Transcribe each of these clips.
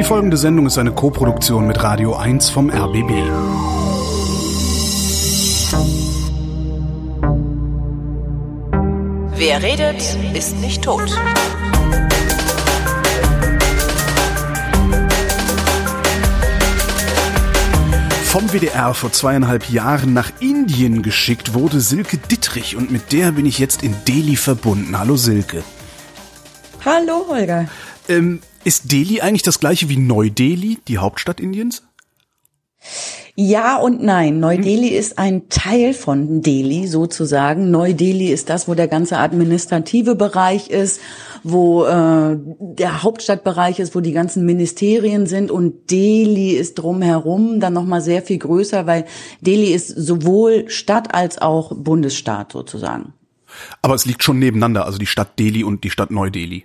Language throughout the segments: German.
Die folgende Sendung ist eine Koproduktion mit Radio 1 vom RBB. Wer redet, ist nicht tot. Vom WDR vor zweieinhalb Jahren nach Indien geschickt wurde Silke Dittrich und mit der bin ich jetzt in Delhi verbunden. Hallo Silke. Hallo Holger. Ähm, ist Delhi eigentlich das gleiche wie Neu-Delhi, die Hauptstadt Indiens? Ja und nein. Neu-Delhi ist ein Teil von Delhi sozusagen. Neu-Delhi ist das, wo der ganze administrative Bereich ist, wo äh, der Hauptstadtbereich ist, wo die ganzen Ministerien sind und Delhi ist drumherum dann nochmal sehr viel größer, weil Delhi ist sowohl Stadt als auch Bundesstaat sozusagen. Aber es liegt schon nebeneinander, also die Stadt Delhi und die Stadt Neu-Delhi.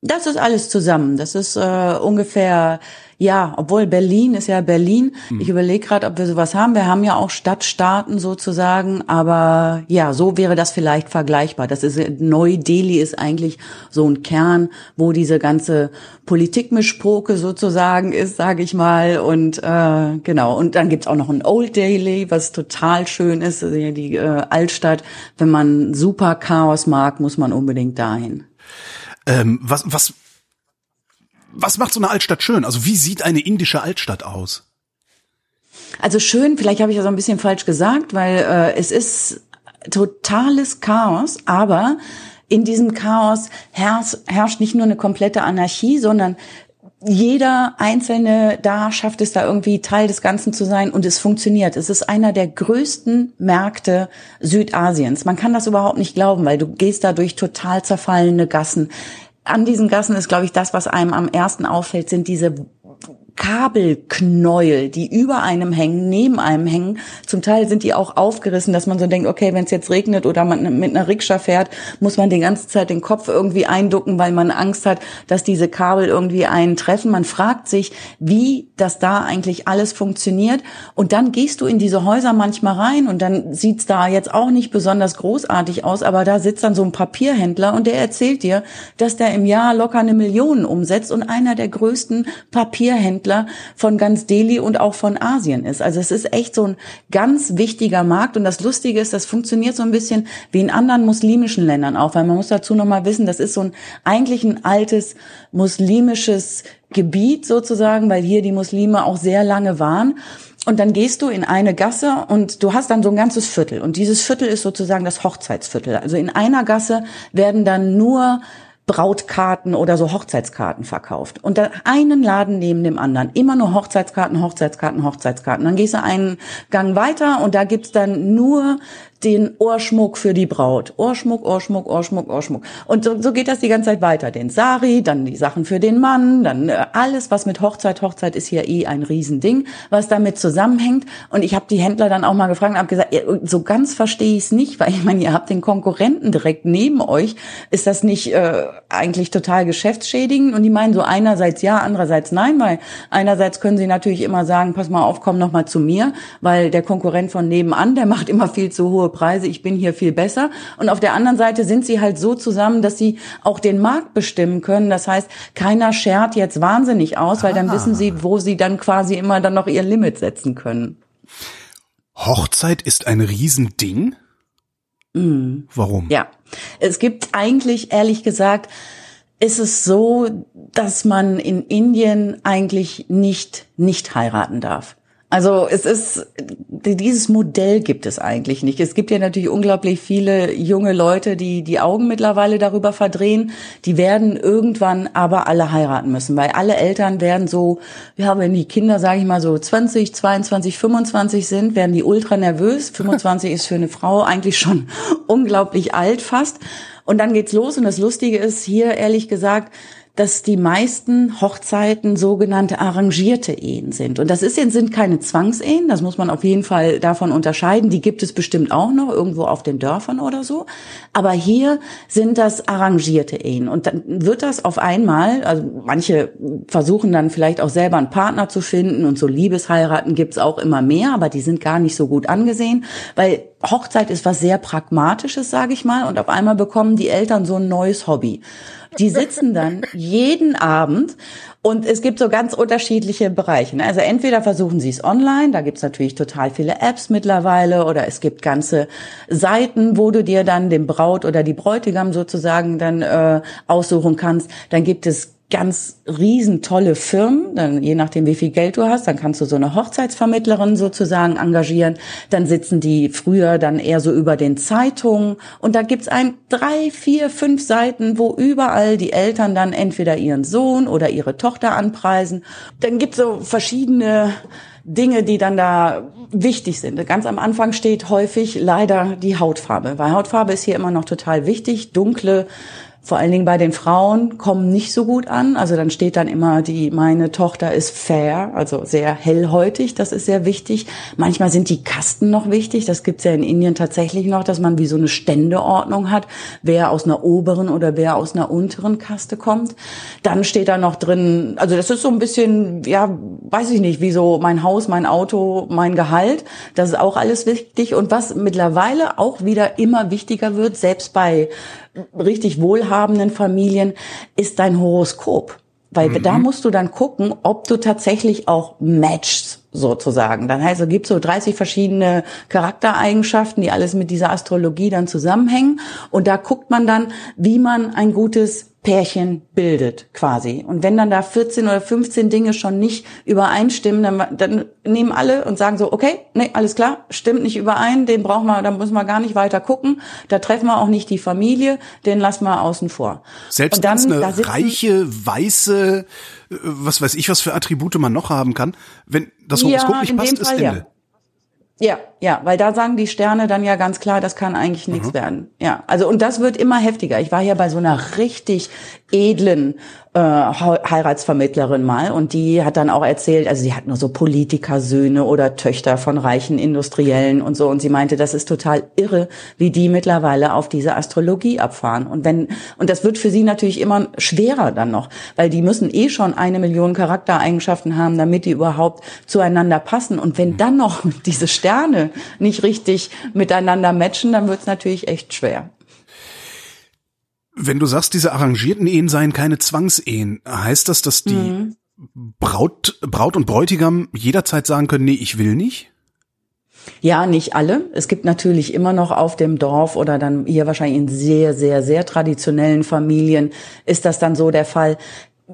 Das ist alles zusammen. Das ist äh, ungefähr ja, obwohl Berlin ist ja Berlin. Mhm. Ich überlege gerade, ob wir sowas haben. Wir haben ja auch Stadtstaaten sozusagen, aber ja, so wäre das vielleicht vergleichbar. Das ist Neu-Delhi ist eigentlich so ein Kern, wo diese ganze Politikmischpoke sozusagen ist, sage ich mal. Und äh, genau. Und dann gibt's auch noch ein Old Delhi, was total schön ist, also die äh, Altstadt. Wenn man super Chaos mag, muss man unbedingt dahin. Ähm, was, was was macht so eine Altstadt schön? Also wie sieht eine indische Altstadt aus? Also schön, vielleicht habe ich das ein bisschen falsch gesagt, weil äh, es ist totales Chaos, aber in diesem Chaos herrscht, herrscht nicht nur eine komplette Anarchie, sondern jeder Einzelne da schafft es da irgendwie Teil des Ganzen zu sein und es funktioniert. Es ist einer der größten Märkte Südasiens. Man kann das überhaupt nicht glauben, weil du gehst da durch total zerfallene Gassen an diesen Gassen ist, glaube ich, das, was einem am ersten auffällt, sind diese Kabelknäuel, die über einem hängen, neben einem hängen. Zum Teil sind die auch aufgerissen, dass man so denkt, okay, wenn es jetzt regnet oder man mit einer Rikscha fährt, muss man die ganze Zeit den Kopf irgendwie einducken, weil man Angst hat, dass diese Kabel irgendwie einen treffen. Man fragt sich, wie das da eigentlich alles funktioniert. Und dann gehst du in diese Häuser manchmal rein und dann sieht's da jetzt auch nicht besonders großartig aus, aber da sitzt dann so ein Papierhändler und der erzählt dir, dass der im Jahr locker eine Million umsetzt und einer der größten Papierhändler Händler von ganz Delhi und auch von Asien ist. Also es ist echt so ein ganz wichtiger Markt und das Lustige ist, das funktioniert so ein bisschen wie in anderen muslimischen Ländern auch, weil man muss dazu noch mal wissen, das ist so ein eigentlich ein altes muslimisches Gebiet sozusagen, weil hier die Muslime auch sehr lange waren. Und dann gehst du in eine Gasse und du hast dann so ein ganzes Viertel. Und dieses Viertel ist sozusagen das Hochzeitsviertel. Also in einer Gasse werden dann nur Brautkarten oder so Hochzeitskarten verkauft. Und dann einen Laden neben dem anderen. Immer nur Hochzeitskarten, Hochzeitskarten, Hochzeitskarten. Dann gehst du einen Gang weiter und da gibt's dann nur den Ohrschmuck für die Braut. Ohrschmuck, Ohrschmuck, Ohrschmuck, Ohrschmuck. Und so, so geht das die ganze Zeit weiter. Den Sari, dann die Sachen für den Mann, dann äh, alles, was mit Hochzeit, Hochzeit ist hier eh ein Riesending, was damit zusammenhängt. Und ich habe die Händler dann auch mal gefragt und habe gesagt, so ganz verstehe ich es nicht, weil ich meine, ihr habt den Konkurrenten direkt neben euch. Ist das nicht äh, eigentlich total geschäftsschädigend? Und die meinen so einerseits ja, andererseits nein, weil einerseits können sie natürlich immer sagen, pass mal auf, komm noch mal zu mir, weil der Konkurrent von nebenan, der macht immer viel zu hohe Preise, ich bin hier viel besser. Und auf der anderen Seite sind sie halt so zusammen, dass sie auch den Markt bestimmen können. Das heißt, keiner schert jetzt wahnsinnig aus, weil dann ah. wissen sie, wo sie dann quasi immer dann noch ihr Limit setzen können. Hochzeit ist ein Riesending? Mhm. Warum? Ja, es gibt eigentlich, ehrlich gesagt, ist es so, dass man in Indien eigentlich nicht nicht heiraten darf. Also es ist, dieses Modell gibt es eigentlich nicht. Es gibt ja natürlich unglaublich viele junge Leute, die die Augen mittlerweile darüber verdrehen. Die werden irgendwann aber alle heiraten müssen, weil alle Eltern werden so, ja, wenn die Kinder, sage ich mal so 20, 22, 25 sind, werden die ultra nervös. 25 ist für eine Frau eigentlich schon unglaublich alt fast. Und dann geht's los und das Lustige ist hier ehrlich gesagt, dass die meisten Hochzeiten sogenannte arrangierte Ehen sind. Und das ist, sind keine Zwangsehen, das muss man auf jeden Fall davon unterscheiden. Die gibt es bestimmt auch noch irgendwo auf den Dörfern oder so. Aber hier sind das arrangierte Ehen. Und dann wird das auf einmal, also manche versuchen dann vielleicht auch selber einen Partner zu finden und so Liebesheiraten gibt's auch immer mehr, aber die sind gar nicht so gut angesehen, weil Hochzeit ist was sehr Pragmatisches, sage ich mal, und auf einmal bekommen die Eltern so ein neues Hobby. Die sitzen dann jeden Abend und es gibt so ganz unterschiedliche Bereiche. Ne? Also entweder versuchen sie es online, da gibt's natürlich total viele Apps mittlerweile, oder es gibt ganze Seiten, wo du dir dann den Braut oder die Bräutigam sozusagen dann äh, aussuchen kannst. Dann gibt es ganz riesen tolle Firmen, dann je nachdem wie viel Geld du hast, dann kannst du so eine Hochzeitsvermittlerin sozusagen engagieren. Dann sitzen die früher dann eher so über den Zeitungen und da gibt's ein drei, vier, fünf Seiten, wo überall die Eltern dann entweder ihren Sohn oder ihre Tochter anpreisen. Dann gibt's so verschiedene Dinge, die dann da wichtig sind. Ganz am Anfang steht häufig leider die Hautfarbe, weil Hautfarbe ist hier immer noch total wichtig. Dunkle vor allen Dingen bei den Frauen kommen nicht so gut an. Also dann steht dann immer die, meine Tochter ist fair, also sehr hellhäutig. Das ist sehr wichtig. Manchmal sind die Kasten noch wichtig. Das gibt's ja in Indien tatsächlich noch, dass man wie so eine Ständeordnung hat, wer aus einer oberen oder wer aus einer unteren Kaste kommt. Dann steht da noch drin, also das ist so ein bisschen, ja, weiß ich nicht, wie so mein Haus, mein Auto, mein Gehalt. Das ist auch alles wichtig. Und was mittlerweile auch wieder immer wichtiger wird, selbst bei richtig wohlhabenden Familien ist dein Horoskop. Weil mhm. da musst du dann gucken, ob du tatsächlich auch matchst, sozusagen. Dann heißt, es gibt so 30 verschiedene Charaktereigenschaften, die alles mit dieser Astrologie dann zusammenhängen. Und da guckt man dann, wie man ein gutes Pärchen bildet quasi. Und wenn dann da 14 oder 15 Dinge schon nicht übereinstimmen, dann, dann nehmen alle und sagen so, okay, nee, alles klar, stimmt nicht überein, den brauchen wir, da müssen wir gar nicht weiter gucken. Da treffen wir auch nicht die Familie, den lassen wir außen vor. Selbst wenn es eine da reiche, weiße, was weiß ich, was für Attribute man noch haben kann, wenn das Horoskop ja, nicht passt, ist Ende. Ja. Ja, ja, weil da sagen die Sterne dann ja ganz klar, das kann eigentlich nichts mhm. werden. Ja, also und das wird immer heftiger. Ich war hier bei so einer richtig edlen äh, Heiratsvermittlerin mal und die hat dann auch erzählt, also sie hat nur so Politikersöhne oder Töchter von reichen Industriellen und so und sie meinte, das ist total irre, wie die mittlerweile auf diese Astrologie abfahren und wenn und das wird für sie natürlich immer schwerer dann noch, weil die müssen eh schon eine Million Charaktereigenschaften haben, damit die überhaupt zueinander passen und wenn dann noch diese Sterne nicht richtig miteinander matchen, dann wird es natürlich echt schwer. Wenn du sagst, diese arrangierten Ehen seien keine Zwangsehen, heißt das, dass die mhm. Braut, Braut und Bräutigam jederzeit sagen können, nee, ich will nicht? Ja, nicht alle. Es gibt natürlich immer noch auf dem Dorf oder dann hier wahrscheinlich in sehr, sehr, sehr traditionellen Familien ist das dann so der Fall.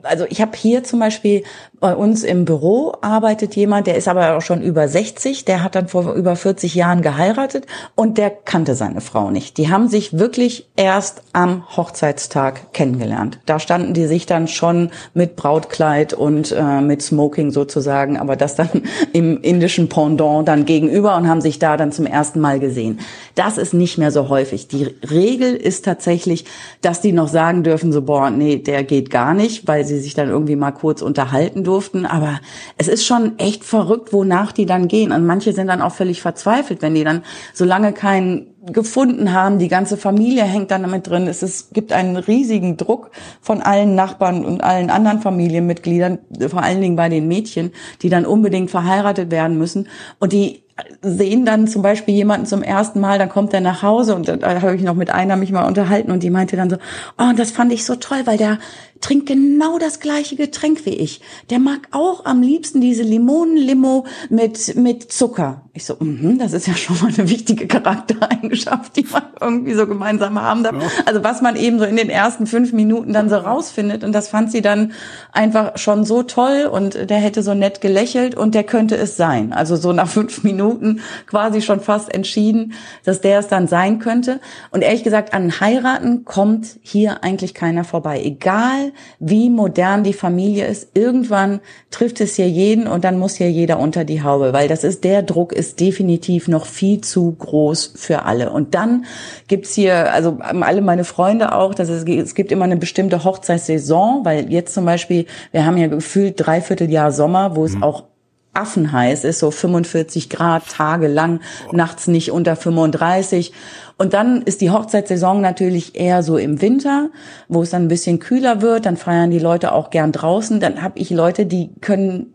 Also ich habe hier zum Beispiel bei uns im Büro arbeitet jemand, der ist aber auch schon über 60, der hat dann vor über 40 Jahren geheiratet und der kannte seine Frau nicht. Die haben sich wirklich erst am Hochzeitstag kennengelernt. Da standen die sich dann schon mit Brautkleid und äh, mit Smoking sozusagen, aber das dann im indischen Pendant dann gegenüber und haben sich da dann zum ersten Mal gesehen. Das ist nicht mehr so häufig. Die Regel ist tatsächlich, dass die noch sagen dürfen, so, boah, nee, der geht gar nicht, weil sie sich dann irgendwie mal kurz unterhalten durften durften. Aber es ist schon echt verrückt, wonach die dann gehen. Und manche sind dann auch völlig verzweifelt, wenn die dann so lange keinen gefunden haben. Die ganze Familie hängt dann damit drin. Es ist, gibt einen riesigen Druck von allen Nachbarn und allen anderen Familienmitgliedern, vor allen Dingen bei den Mädchen, die dann unbedingt verheiratet werden müssen. Und die sehen dann zum Beispiel jemanden zum ersten Mal, dann kommt er nach Hause und da habe ich noch mit einer mich mal unterhalten und die meinte dann so, oh, das fand ich so toll, weil der trinkt genau das gleiche Getränk wie ich. Der mag auch am liebsten diese Limonenlimo mit, mit Zucker. Ich so, mh, das ist ja schon mal eine wichtige Charaktereigenschaft, die man irgendwie so gemeinsam haben darf. Ja. Also was man eben so in den ersten fünf Minuten dann so rausfindet. Und das fand sie dann einfach schon so toll und der hätte so nett gelächelt und der könnte es sein. Also so nach fünf Minuten quasi schon fast entschieden, dass der es dann sein könnte. Und ehrlich gesagt, an Heiraten kommt hier eigentlich keiner vorbei. Egal wie modern die Familie ist, irgendwann trifft es hier jeden und dann muss hier jeder unter die Haube, weil das ist, der Druck ist definitiv noch viel zu groß für alle. Und dann gibt's hier, also alle meine Freunde auch, dass es, es gibt immer eine bestimmte Hochzeitssaison, weil jetzt zum Beispiel, wir haben ja gefühlt dreiviertel Jahr Sommer, wo es mhm. auch affenheiß ist, so 45 Grad tagelang, nachts nicht unter 35. Und dann ist die Hochzeitssaison natürlich eher so im Winter, wo es dann ein bisschen kühler wird. Dann feiern die Leute auch gern draußen. Dann habe ich Leute, die können,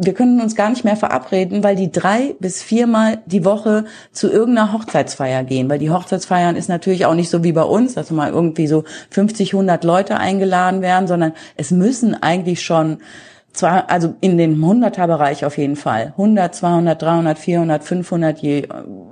wir können uns gar nicht mehr verabreden, weil die drei bis viermal die Woche zu irgendeiner Hochzeitsfeier gehen. Weil die Hochzeitsfeiern ist natürlich auch nicht so wie bei uns, dass mal irgendwie so 50, 100 Leute eingeladen werden, sondern es müssen eigentlich schon zwar, also in den 100er Bereich auf jeden Fall. 100, 200, 300, 400, 500, je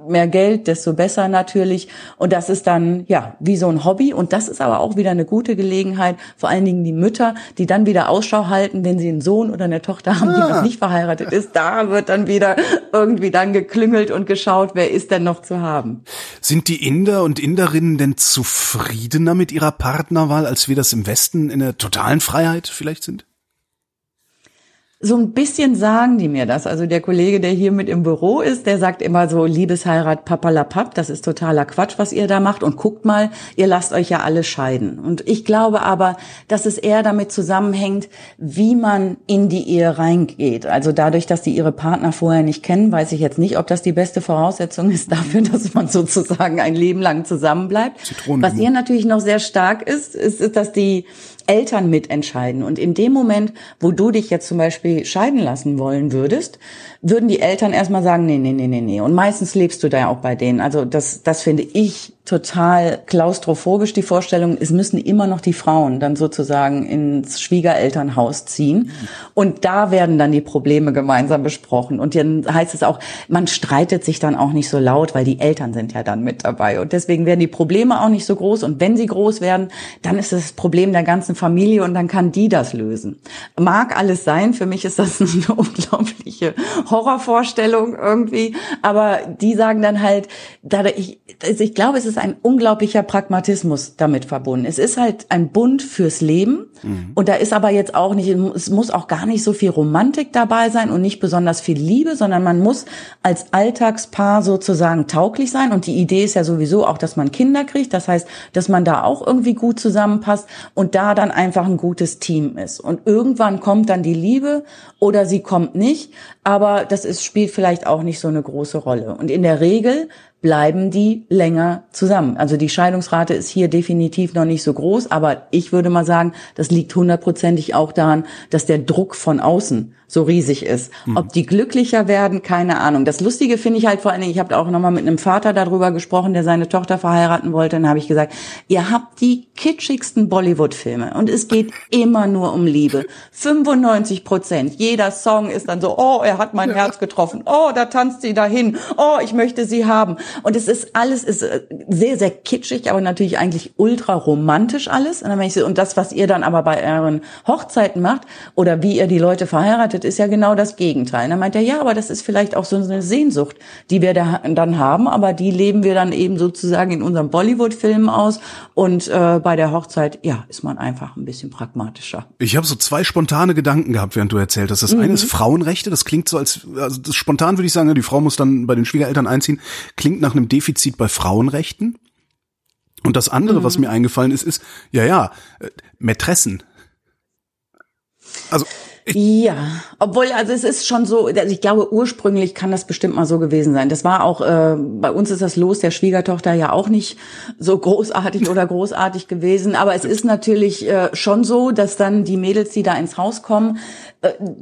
mehr Geld, desto besser natürlich. Und das ist dann, ja, wie so ein Hobby. Und das ist aber auch wieder eine gute Gelegenheit, vor allen Dingen die Mütter, die dann wieder Ausschau halten, wenn sie einen Sohn oder eine Tochter haben, die noch ah. nicht verheiratet ist. Da wird dann wieder irgendwie dann geklüngelt und geschaut, wer ist denn noch zu haben. Sind die Inder und Inderinnen denn zufriedener mit ihrer Partnerwahl, als wir das im Westen in der totalen Freiheit vielleicht sind? So ein bisschen sagen die mir das. Also der Kollege, der hier mit im Büro ist, der sagt immer so, Liebesheirat papalapap, das ist totaler Quatsch, was ihr da macht. Und guckt mal, ihr lasst euch ja alle scheiden. Und ich glaube aber, dass es eher damit zusammenhängt, wie man in die Ehe reingeht. Also dadurch, dass die ihre Partner vorher nicht kennen, weiß ich jetzt nicht, ob das die beste Voraussetzung ist dafür, dass man sozusagen ein Leben lang zusammenbleibt. Was hier natürlich noch sehr stark ist, ist, ist dass die Eltern mitentscheiden. Und in dem Moment, wo du dich jetzt zum Beispiel scheiden lassen wollen würdest, würden die Eltern erstmal sagen, nee, nee, nee, nee, nee. Und meistens lebst du da ja auch bei denen. Also das, das finde ich total klaustrophobisch, die Vorstellung, es müssen immer noch die Frauen dann sozusagen ins Schwiegerelternhaus ziehen. Und da werden dann die Probleme gemeinsam besprochen. Und dann heißt es auch, man streitet sich dann auch nicht so laut, weil die Eltern sind ja dann mit dabei. Und deswegen werden die Probleme auch nicht so groß. Und wenn sie groß werden, dann ist das Problem der ganzen Familie und dann kann die das lösen. Mag alles sein. Für mich ist das eine unglaubliche Horrorvorstellung irgendwie. Aber die sagen dann halt, ich, also ich glaube, es ist ein unglaublicher Pragmatismus damit verbunden. Es ist halt ein Bund fürs Leben. Mhm. Und da ist aber jetzt auch nicht, es muss auch gar nicht so viel Romantik dabei sein und nicht besonders viel Liebe, sondern man muss als Alltagspaar sozusagen tauglich sein. Und die Idee ist ja sowieso auch, dass man Kinder kriegt. Das heißt, dass man da auch irgendwie gut zusammenpasst und da dann einfach ein gutes Team ist. Und irgendwann kommt dann die Liebe oder sie kommt nicht. Aber das ist, spielt vielleicht auch nicht so eine große Rolle. Und in der Regel bleiben die länger zusammen. Also die Scheidungsrate ist hier definitiv noch nicht so groß, aber ich würde mal sagen, das liegt hundertprozentig auch daran, dass der Druck von außen so riesig ist. Mhm. Ob die glücklicher werden, keine Ahnung. Das Lustige finde ich halt vor allen Dingen, ich habe auch nochmal mit einem Vater darüber gesprochen, der seine Tochter verheiraten wollte. Dann habe ich gesagt, ihr habt die kitschigsten Bollywood-Filme und es geht immer nur um Liebe. 95 Prozent. Jeder Song ist dann so, oh, er hat mein ja. Herz getroffen. Oh, da tanzt sie dahin. Oh, ich möchte sie haben. Und es ist alles ist sehr, sehr kitschig, aber natürlich eigentlich ultra romantisch alles. Und das, was ihr dann aber bei euren Hochzeiten macht oder wie ihr die Leute verheiratet, ist ja genau das Gegenteil. Und dann meint er, ja, aber das ist vielleicht auch so eine Sehnsucht, die wir da, dann haben, aber die leben wir dann eben sozusagen in unserem Bollywood-Film aus. Und äh, bei der Hochzeit, ja, ist man einfach ein bisschen pragmatischer. Ich habe so zwei spontane Gedanken gehabt, während du erzählt hast. Das mhm. eine ist Frauenrechte, das klingt so als, also das spontan würde ich sagen, die Frau muss dann bei den Schwiegereltern einziehen, klingt nach einem Defizit bei Frauenrechten. Und das andere, mhm. was mir eingefallen ist, ist, ja, ja, äh, Mätressen. Also ja, obwohl, also es ist schon so, also ich glaube, ursprünglich kann das bestimmt mal so gewesen sein. Das war auch, äh, bei uns ist das Los der Schwiegertochter ja auch nicht so großartig oder großartig gewesen. Aber es ist natürlich äh, schon so, dass dann die Mädels, die da ins Haus kommen,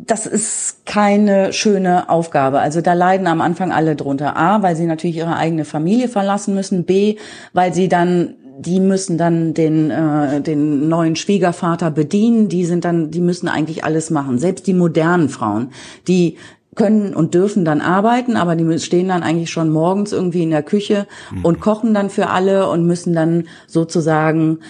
das ist keine schöne Aufgabe. Also da leiden am Anfang alle drunter. A, weil sie natürlich ihre eigene Familie verlassen müssen. B, weil sie dann die müssen dann den, äh, den neuen Schwiegervater bedienen, die sind dann, die müssen eigentlich alles machen. Selbst die modernen Frauen, die können und dürfen dann arbeiten, aber die stehen dann eigentlich schon morgens irgendwie in der Küche mhm. und kochen dann für alle und müssen dann sozusagen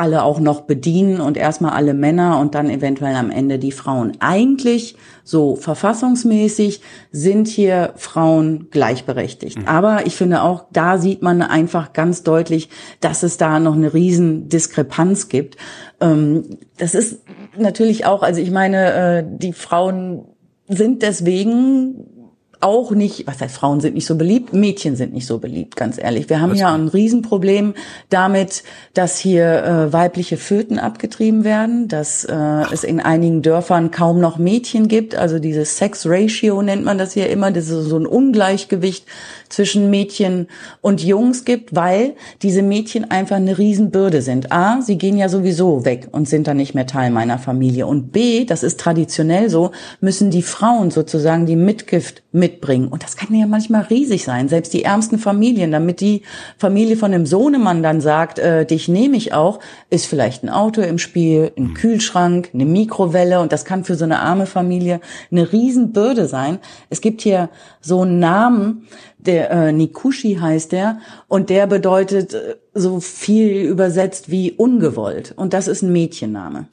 alle auch noch bedienen und erstmal alle Männer und dann eventuell am Ende die Frauen. Eigentlich so verfassungsmäßig sind hier Frauen gleichberechtigt. Mhm. Aber ich finde auch, da sieht man einfach ganz deutlich, dass es da noch eine riesen Diskrepanz gibt. Ähm, das ist natürlich auch, also ich meine, äh, die Frauen sind deswegen auch nicht, was heißt, Frauen sind nicht so beliebt, Mädchen sind nicht so beliebt, ganz ehrlich. Wir haben ja ein Riesenproblem damit, dass hier äh, weibliche Föten abgetrieben werden, dass äh, es in einigen Dörfern kaum noch Mädchen gibt. Also dieses Sex Ratio nennt man das hier immer, das ist so ein Ungleichgewicht zwischen Mädchen und Jungs gibt, weil diese Mädchen einfach eine Riesenbürde sind. A, sie gehen ja sowieso weg und sind dann nicht mehr Teil meiner Familie. Und B, das ist traditionell so, müssen die Frauen sozusagen die Mitgift mitbringen. Und das kann ja manchmal riesig sein, selbst die ärmsten Familien, damit die Familie von dem Sohnemann dann sagt, äh, dich nehme ich auch, ist vielleicht ein Auto im Spiel, ein Kühlschrank, eine Mikrowelle und das kann für so eine arme Familie eine Riesenbürde sein. Es gibt hier so einen Namen, der äh, Nikushi heißt der und der bedeutet äh, so viel übersetzt wie ungewollt und das ist ein Mädchenname.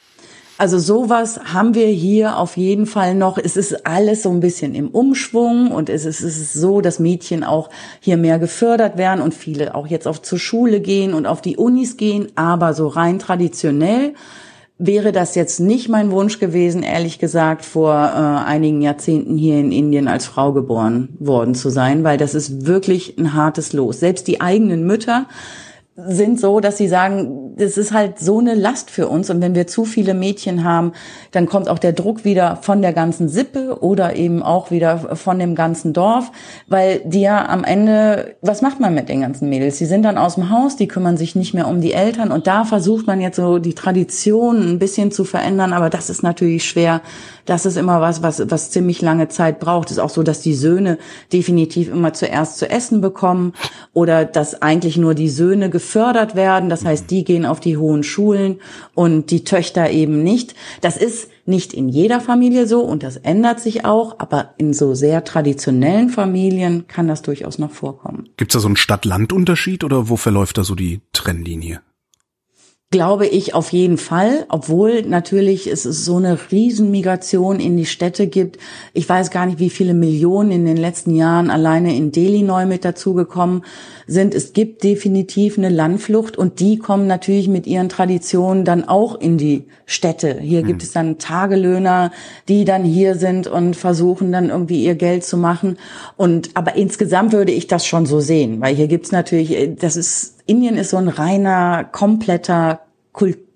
Also sowas haben wir hier auf jeden Fall noch. Es ist alles so ein bisschen im Umschwung und es ist, es ist so, dass Mädchen auch hier mehr gefördert werden und viele auch jetzt auf zur Schule gehen und auf die Unis gehen, aber so rein traditionell wäre das jetzt nicht mein Wunsch gewesen, ehrlich gesagt, vor äh, einigen Jahrzehnten hier in Indien als Frau geboren worden zu sein, weil das ist wirklich ein hartes Los. Selbst die eigenen Mütter sind so, dass sie sagen, das ist halt so eine Last für uns. Und wenn wir zu viele Mädchen haben, dann kommt auch der Druck wieder von der ganzen Sippe oder eben auch wieder von dem ganzen Dorf, weil die ja am Ende, was macht man mit den ganzen Mädels? Die sind dann aus dem Haus, die kümmern sich nicht mehr um die Eltern und da versucht man jetzt so die Tradition ein bisschen zu verändern, aber das ist natürlich schwer. Das ist immer was, was, was ziemlich lange Zeit braucht. Es ist auch so, dass die Söhne definitiv immer zuerst zu essen bekommen oder dass eigentlich nur die Söhne gefördert werden. Das heißt, die gehen auf die hohen Schulen und die Töchter eben nicht. Das ist nicht in jeder Familie so und das ändert sich auch, aber in so sehr traditionellen Familien kann das durchaus noch vorkommen. Gibt es da so einen Stadt-Land-Unterschied oder wo verläuft da so die Trennlinie? Glaube ich auf jeden Fall, obwohl natürlich es so eine Riesenmigration in die Städte gibt. Ich weiß gar nicht, wie viele Millionen in den letzten Jahren alleine in Delhi neu mit dazugekommen sind. Es gibt definitiv eine Landflucht und die kommen natürlich mit ihren Traditionen dann auch in die Städte. Hier mhm. gibt es dann Tagelöhner, die dann hier sind und versuchen dann irgendwie ihr Geld zu machen. Und aber insgesamt würde ich das schon so sehen, weil hier gibt's natürlich, das ist Indien ist so ein reiner, kompletter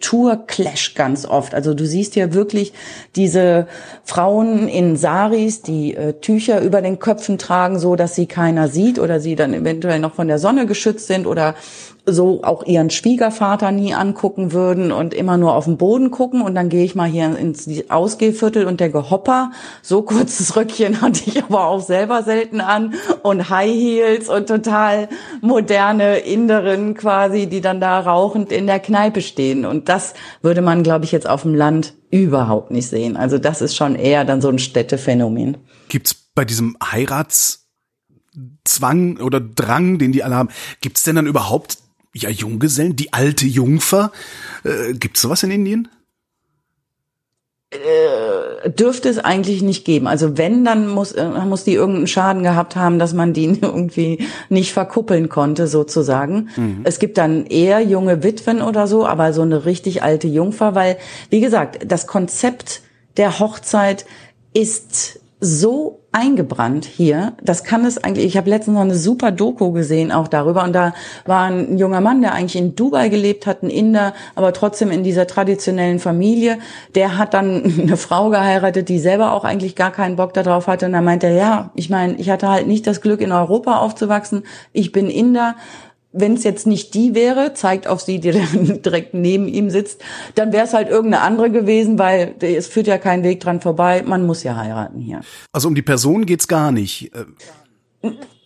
Kulturclash ganz oft. Also du siehst ja wirklich diese Frauen in Saris, die äh, Tücher über den Köpfen tragen, so dass sie keiner sieht oder sie dann eventuell noch von der Sonne geschützt sind oder so auch ihren Schwiegervater nie angucken würden und immer nur auf den Boden gucken und dann gehe ich mal hier ins Ausgehviertel und der Gehopper, so kurzes Röckchen hatte ich aber auch selber selten an und High Heels und total moderne Inderin quasi, die dann da rauchend in der Kneipe stehen und das würde man glaube ich jetzt auf dem Land überhaupt nicht sehen. Also das ist schon eher dann so ein Städtephänomen. Gibt's bei diesem Heirats Zwang oder Drang, den die alle haben, gibt's denn dann überhaupt ja, Junggesellen, die alte Jungfer. Äh, gibt's sowas in Indien? Äh, dürfte es eigentlich nicht geben. Also wenn, dann muss, äh, muss die irgendeinen Schaden gehabt haben, dass man die irgendwie nicht verkuppeln konnte, sozusagen. Mhm. Es gibt dann eher junge Witwen oder so, aber so eine richtig alte Jungfer, weil, wie gesagt, das Konzept der Hochzeit ist so eingebrannt hier. Das kann es eigentlich. Ich habe letztens noch eine super Doku gesehen auch darüber und da war ein junger Mann, der eigentlich in Dubai gelebt hat, ein Inder, aber trotzdem in dieser traditionellen Familie. Der hat dann eine Frau geheiratet, die selber auch eigentlich gar keinen Bock darauf hatte und da meinte er, ja, ich meine, ich hatte halt nicht das Glück in Europa aufzuwachsen. Ich bin Inder wenn es jetzt nicht die wäre, zeigt auf sie, die direkt neben ihm sitzt, dann wäre es halt irgendeine andere gewesen, weil es führt ja kein Weg dran vorbei. Man muss ja heiraten hier. Also um die Person geht's gar nicht.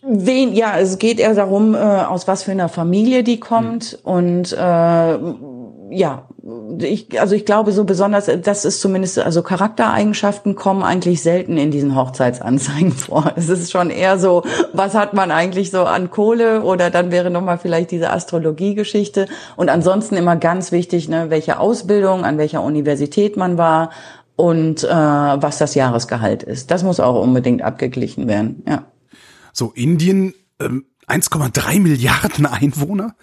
Wen, ja, es geht eher darum, äh, aus was für einer Familie die kommt mhm. und äh, ja, ich, also ich glaube so besonders, das ist zumindest, also Charaktereigenschaften kommen eigentlich selten in diesen Hochzeitsanzeigen vor. Es ist schon eher so, was hat man eigentlich so an Kohle oder dann wäre nochmal vielleicht diese Astrologiegeschichte und ansonsten immer ganz wichtig, ne, welche Ausbildung, an welcher Universität man war und äh, was das Jahresgehalt ist. Das muss auch unbedingt abgeglichen werden, ja. So, Indien, ähm, 1,3 Milliarden Einwohner?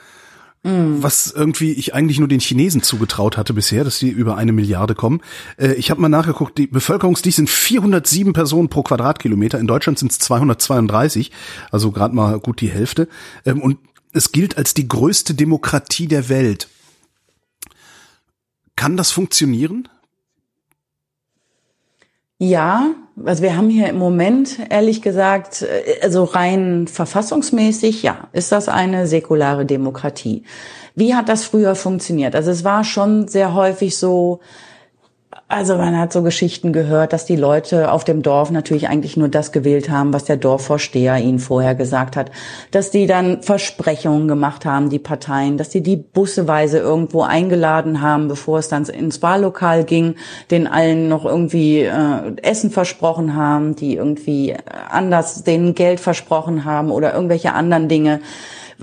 Was irgendwie ich eigentlich nur den Chinesen zugetraut hatte bisher, dass die über eine Milliarde kommen. Äh, ich habe mal nachgeguckt, die Bevölkerungsdichte sind 407 Personen pro Quadratkilometer. In Deutschland sind es 232, also gerade mal gut die Hälfte. Ähm, und es gilt als die größte Demokratie der Welt. Kann das funktionieren? Ja, also wir haben hier im Moment, ehrlich gesagt, äh, also rein verfassungsmäßig, ja, ist das eine säkulare Demokratie. Wie hat das früher funktioniert? Also es war schon sehr häufig so, also man hat so Geschichten gehört, dass die Leute auf dem Dorf natürlich eigentlich nur das gewählt haben, was der Dorfvorsteher ihnen vorher gesagt hat. Dass die dann Versprechungen gemacht haben, die Parteien, dass die die busseweise irgendwo eingeladen haben, bevor es dann ins Wahllokal ging, den allen noch irgendwie äh, Essen versprochen haben, die irgendwie anders denen Geld versprochen haben oder irgendwelche anderen Dinge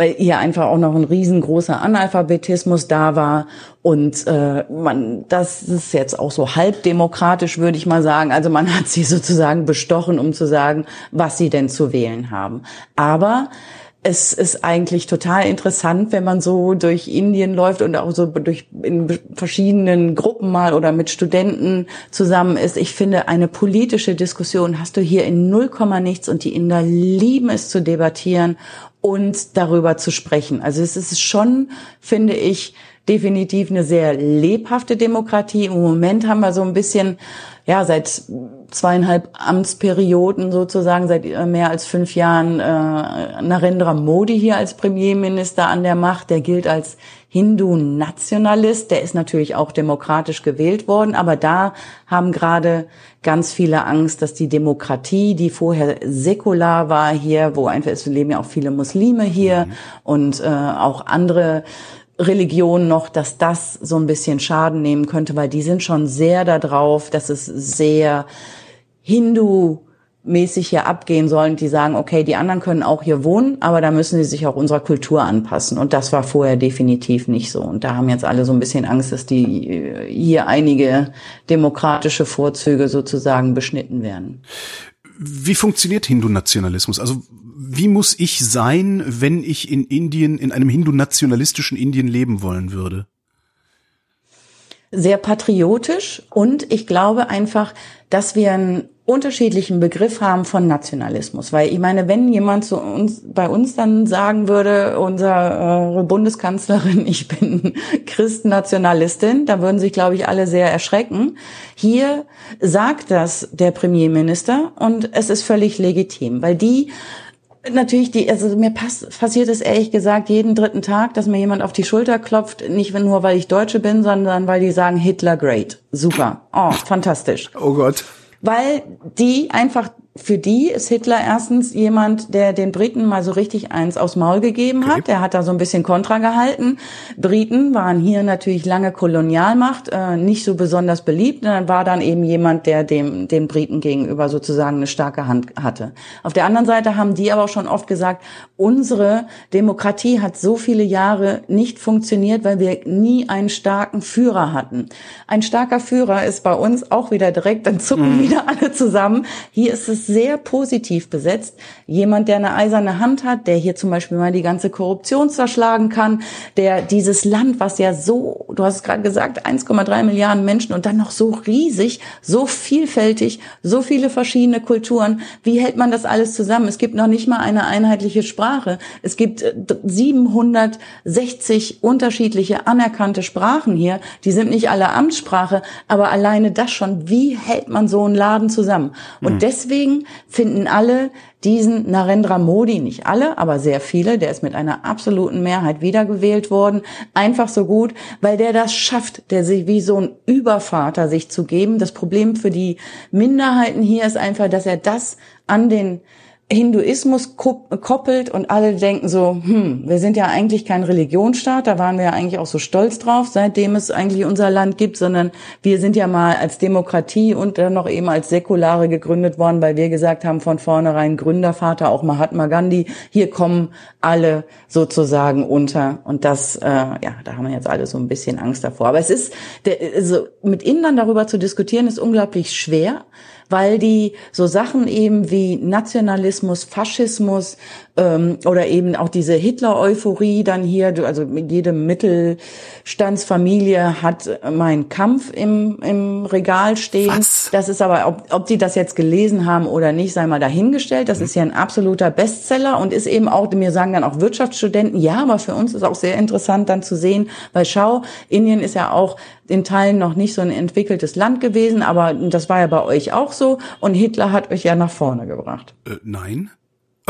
weil hier einfach auch noch ein riesengroßer Analphabetismus da war. Und äh, man, das ist jetzt auch so halbdemokratisch, würde ich mal sagen. Also man hat sie sozusagen bestochen, um zu sagen, was sie denn zu wählen haben. Aber es ist eigentlich total interessant, wenn man so durch Indien läuft und auch so durch in verschiedenen Gruppen mal oder mit Studenten zusammen ist. Ich finde, eine politische Diskussion hast du hier in null Komma nichts und die Inder lieben es zu debattieren und darüber zu sprechen. Also es ist schon, finde ich, definitiv eine sehr lebhafte Demokratie. Im Moment haben wir so ein bisschen, ja, seit zweieinhalb Amtsperioden sozusagen, seit äh, mehr als fünf Jahren äh, Narendra Modi hier als Premierminister an der Macht. Der gilt als Hindu-Nationalist. Der ist natürlich auch demokratisch gewählt worden, aber da haben gerade ganz viele Angst, dass die Demokratie, die vorher säkular war hier, wo einfach es leben ja auch viele Muslime hier mhm. und äh, auch andere Religion noch, dass das so ein bisschen Schaden nehmen könnte, weil die sind schon sehr darauf, dass es sehr Hindu mäßig hier abgehen sollen, die sagen, okay, die anderen können auch hier wohnen, aber da müssen sie sich auch unserer Kultur anpassen. Und das war vorher definitiv nicht so. Und da haben jetzt alle so ein bisschen Angst, dass die äh, hier einige demokratische Vorzüge sozusagen beschnitten werden. Wie funktioniert Hindu-Nationalismus? Also wie muss ich sein, wenn ich in Indien, in einem hindu-nationalistischen Indien leben wollen würde? Sehr patriotisch und ich glaube einfach, dass wir einen unterschiedlichen Begriff haben von Nationalismus. Weil ich meine, wenn jemand zu uns, bei uns dann sagen würde, unsere Bundeskanzlerin, ich bin Christennationalistin, da würden sich, glaube ich, alle sehr erschrecken. Hier sagt das der Premierminister und es ist völlig legitim, weil die Natürlich, die, also mir pass, passiert es ehrlich gesagt jeden dritten Tag, dass mir jemand auf die Schulter klopft, nicht nur weil ich Deutsche bin, sondern weil die sagen Hitler great, super, oh fantastisch. Oh Gott. Weil die einfach für die ist Hitler erstens jemand, der den Briten mal so richtig eins aufs Maul gegeben hat. Der hat da so ein bisschen Kontra gehalten. Briten waren hier natürlich lange Kolonialmacht, äh, nicht so besonders beliebt. Und dann war dann eben jemand, der dem, den Briten gegenüber sozusagen eine starke Hand hatte. Auf der anderen Seite haben die aber auch schon oft gesagt, unsere Demokratie hat so viele Jahre nicht funktioniert, weil wir nie einen starken Führer hatten. Ein starker Führer ist bei uns auch wieder direkt, dann zucken mhm. wieder alle zusammen. Hier ist es sehr positiv besetzt. Jemand, der eine eiserne Hand hat, der hier zum Beispiel mal die ganze Korruption zerschlagen kann, der dieses Land, was ja so, du hast es gerade gesagt, 1,3 Milliarden Menschen und dann noch so riesig, so vielfältig, so viele verschiedene Kulturen. Wie hält man das alles zusammen? Es gibt noch nicht mal eine einheitliche Sprache. Es gibt 760 äh, unterschiedliche anerkannte Sprachen hier. Die sind nicht alle Amtssprache, aber alleine das schon. Wie hält man so einen Laden zusammen? Und mhm. deswegen finden alle diesen Narendra Modi, nicht alle, aber sehr viele, der ist mit einer absoluten Mehrheit wiedergewählt worden, einfach so gut, weil der das schafft, der sich wie so ein Übervater sich zu geben. Das Problem für die Minderheiten hier ist einfach, dass er das an den Hinduismus koppelt und alle denken so, hm, wir sind ja eigentlich kein Religionsstaat, da waren wir ja eigentlich auch so stolz drauf, seitdem es eigentlich unser Land gibt, sondern wir sind ja mal als Demokratie und dann noch eben als Säkulare gegründet worden, weil wir gesagt haben von vornherein Gründervater, auch Mahatma Gandhi, hier kommen alle sozusagen unter und das, äh, ja, da haben wir jetzt alle so ein bisschen Angst davor. Aber es ist, der, also mit Indern darüber zu diskutieren, ist unglaublich schwer, weil die so Sachen eben wie Nationalismus, Faschismus ähm, oder eben auch diese Hitler-Euphorie dann hier, also jede Mittelstandsfamilie hat meinen Kampf im, im Regal stehen. Was? Das ist aber, ob, ob die das jetzt gelesen haben oder nicht, sei mal dahingestellt. Das mhm. ist ja ein absoluter Bestseller und ist eben auch, mir sagen dann auch Wirtschaftsstudenten, ja, aber für uns ist auch sehr interessant dann zu sehen, weil schau, Indien ist ja auch in Teilen noch nicht so ein entwickeltes Land gewesen, aber das war ja bei euch auch so und Hitler hat euch ja nach vorne gebracht. Äh, nein.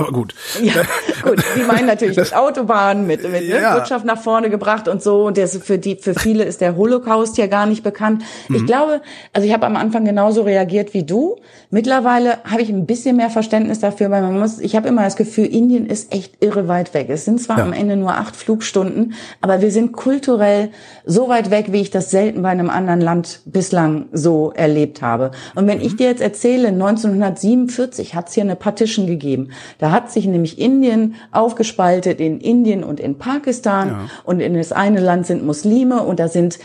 Aber gut. Ja, gut. Die meinen natürlich das, mit Autobahnen, mit, mit ne, ja. Wirtschaft nach vorne gebracht und so. Und das für die, für viele ist der Holocaust ja gar nicht bekannt. Mhm. Ich glaube, also ich habe am Anfang genauso reagiert wie du. Mittlerweile habe ich ein bisschen mehr Verständnis dafür, weil man muss, ich habe immer das Gefühl, Indien ist echt irre weit weg. Es sind zwar ja. am Ende nur acht Flugstunden, aber wir sind kulturell so weit weg, wie ich das selten bei einem anderen Land bislang so erlebt habe. Und wenn mhm. ich dir jetzt erzähle, 1947 hat es hier eine Partition gegeben. Da hat sich nämlich Indien aufgespaltet in Indien und in Pakistan. Ja. Und in das eine Land sind Muslime und da sind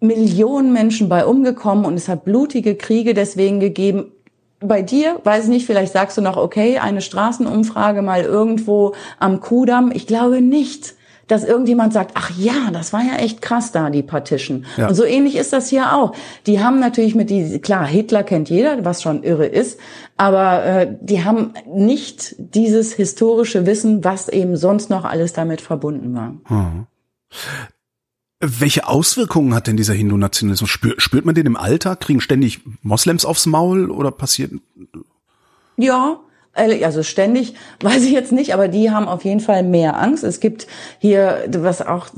Millionen Menschen bei umgekommen und es hat blutige Kriege deswegen gegeben. Bei dir, weiß ich nicht, vielleicht sagst du noch, okay, eine Straßenumfrage mal irgendwo am Kudamm. Ich glaube nicht dass irgendjemand sagt, ach ja, das war ja echt krass da, die Partition. Ja. Und so ähnlich ist das hier auch. Die haben natürlich mit die, klar, Hitler kennt jeder, was schon irre ist, aber äh, die haben nicht dieses historische Wissen, was eben sonst noch alles damit verbunden war. Hm. Welche Auswirkungen hat denn dieser Hindu-Nationalismus? Spür, spürt man den im Alltag? Kriegen ständig Moslems aufs Maul oder passiert? Ja, also ständig, weiß ich jetzt nicht, aber die haben auf jeden Fall mehr Angst. Es gibt hier, was auch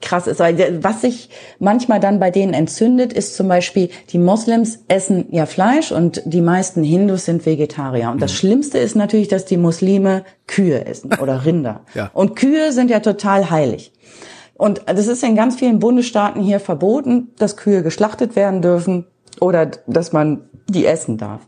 krass ist, was sich manchmal dann bei denen entzündet, ist zum Beispiel, die Moslems essen ja Fleisch und die meisten Hindus sind Vegetarier. Und das mhm. Schlimmste ist natürlich, dass die Muslime Kühe essen oder Rinder. ja. Und Kühe sind ja total heilig. Und das ist in ganz vielen Bundesstaaten hier verboten, dass Kühe geschlachtet werden dürfen oder dass man die essen darf.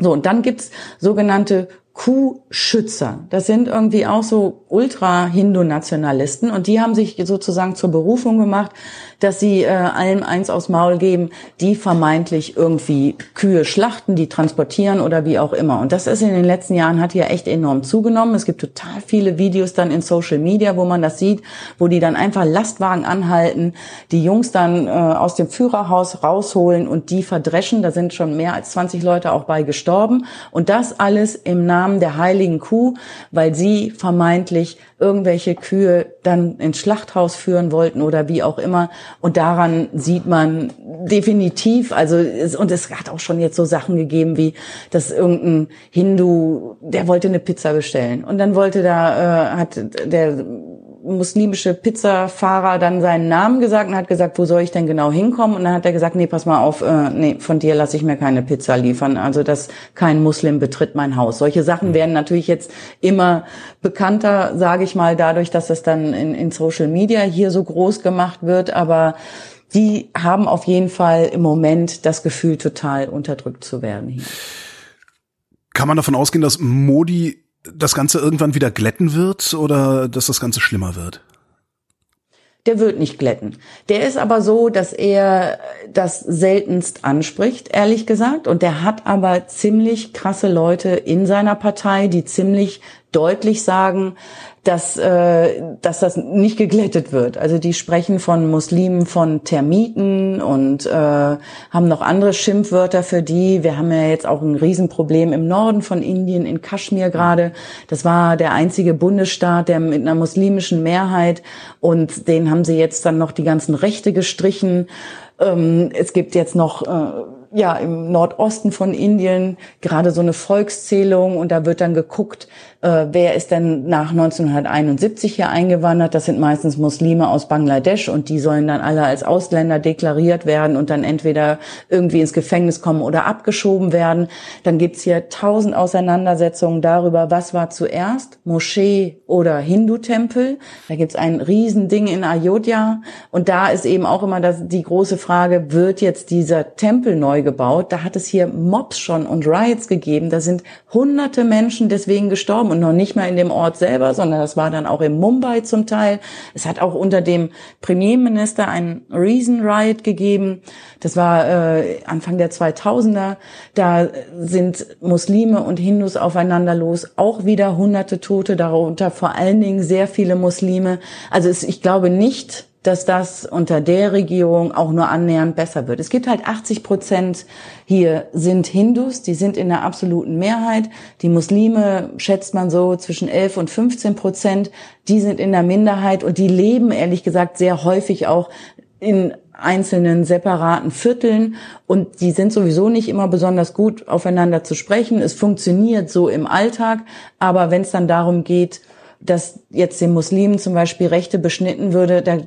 So, und dann gibt's sogenannte Kuhschützer. Das sind irgendwie auch so Ultra-Hindu-Nationalisten und die haben sich sozusagen zur Berufung gemacht, dass sie äh, allem eins aus Maul geben, die vermeintlich irgendwie Kühe schlachten, die transportieren oder wie auch immer. Und das ist in den letzten Jahren hat hier echt enorm zugenommen. Es gibt total viele Videos dann in Social Media, wo man das sieht, wo die dann einfach Lastwagen anhalten, die Jungs dann äh, aus dem Führerhaus rausholen und die verdreschen. Da sind schon mehr als 20 Leute auch bei gestorben. Und das alles im Namen der heiligen Kuh, weil sie vermeintlich irgendwelche Kühe dann ins Schlachthaus führen wollten oder wie auch immer. Und daran sieht man definitiv, also und es hat auch schon jetzt so Sachen gegeben wie, dass irgendein Hindu, der wollte eine Pizza bestellen und dann wollte da äh, hat der muslimische Pizzafahrer dann seinen Namen gesagt und hat gesagt, wo soll ich denn genau hinkommen? Und dann hat er gesagt, nee, pass mal auf, äh, nee, von dir lasse ich mir keine Pizza liefern. Also, dass kein Muslim betritt mein Haus. Solche Sachen werden natürlich jetzt immer bekannter, sage ich mal, dadurch, dass es dann in, in Social Media hier so groß gemacht wird. Aber die haben auf jeden Fall im Moment das Gefühl, total unterdrückt zu werden hier. Kann man davon ausgehen, dass Modi das Ganze irgendwann wieder glätten wird oder dass das Ganze schlimmer wird? Der wird nicht glätten. Der ist aber so, dass er das seltenst anspricht, ehrlich gesagt. Und der hat aber ziemlich krasse Leute in seiner Partei, die ziemlich deutlich sagen, dass, äh, dass das nicht geglättet wird. Also die sprechen von Muslimen von Termiten und äh, haben noch andere Schimpfwörter für die. Wir haben ja jetzt auch ein Riesenproblem im Norden von Indien, in Kaschmir gerade. Das war der einzige Bundesstaat, der mit einer muslimischen Mehrheit und den haben sie jetzt dann noch die ganzen Rechte gestrichen. Ähm, es gibt jetzt noch äh, ja im Nordosten von Indien gerade so eine Volkszählung und da wird dann geguckt, äh, wer ist denn nach 1971 hier eingewandert? Das sind meistens Muslime aus Bangladesch und die sollen dann alle als Ausländer deklariert werden und dann entweder irgendwie ins Gefängnis kommen oder abgeschoben werden. Dann gibt's hier tausend Auseinandersetzungen darüber, was war zuerst, Moschee oder Hindu-Tempel. Da gibt's ein Riesending in Ayodhya und da ist eben auch immer das, die große Frage, wird jetzt dieser Tempel neu neu gebaut. Da hat es hier Mobs schon und Riots gegeben. Da sind hunderte Menschen deswegen gestorben und noch nicht mal in dem Ort selber, sondern das war dann auch in Mumbai zum Teil. Es hat auch unter dem Premierminister einen Reason Riot gegeben. Das war äh, Anfang der 2000er. Da sind Muslime und Hindus aufeinander los. Auch wieder hunderte Tote, darunter vor allen Dingen sehr viele Muslime. Also es, ich glaube nicht, dass das unter der Regierung auch nur annähernd besser wird. Es gibt halt 80 Prozent hier sind Hindus, die sind in der absoluten Mehrheit. Die Muslime schätzt man so zwischen 11 und 15 Prozent. Die sind in der Minderheit und die leben ehrlich gesagt sehr häufig auch in einzelnen separaten Vierteln und die sind sowieso nicht immer besonders gut aufeinander zu sprechen. Es funktioniert so im Alltag, aber wenn es dann darum geht, dass jetzt den Muslimen zum Beispiel Rechte beschnitten würde, da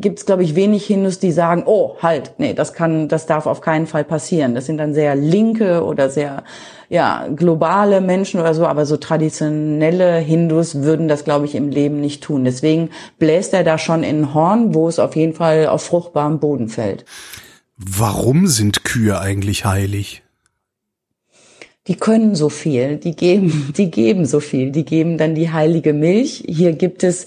gibt es, glaube ich, wenig Hindus, die sagen, oh, halt, nee, das kann, das darf auf keinen Fall passieren. Das sind dann sehr linke oder sehr, ja, globale Menschen oder so, aber so traditionelle Hindus würden das, glaube ich, im Leben nicht tun. Deswegen bläst er da schon in ein Horn, wo es auf jeden Fall auf fruchtbarem Boden fällt. Warum sind Kühe eigentlich heilig? Die können so viel, die geben, die geben so viel, die geben dann die heilige Milch. Hier gibt es,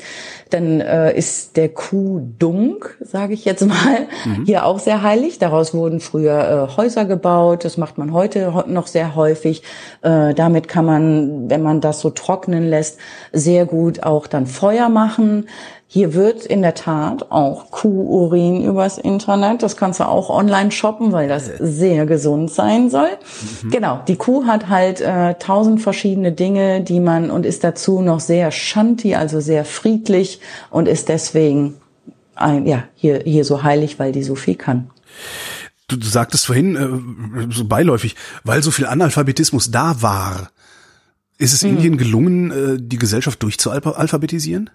dann äh, ist der Kuh Dunk, sage ich jetzt mal, mhm. hier auch sehr heilig. Daraus wurden früher äh, Häuser gebaut. Das macht man heute noch sehr häufig. Äh, damit kann man, wenn man das so trocknen lässt, sehr gut auch dann Feuer machen. Hier wird in der Tat auch Kuhurin übers Internet. Das kannst du auch online shoppen, weil das sehr gesund sein soll. Mhm. Genau, die Kuh hat halt äh, tausend verschiedene Dinge, die man und ist dazu noch sehr shanti, also sehr friedlich und ist deswegen ein, ja hier hier so heilig, weil die so viel kann. Du, du sagtest vorhin äh, so beiläufig, weil so viel Analphabetismus da war. Ist es mhm. Indien gelungen, äh, die Gesellschaft durchzualphabetisieren?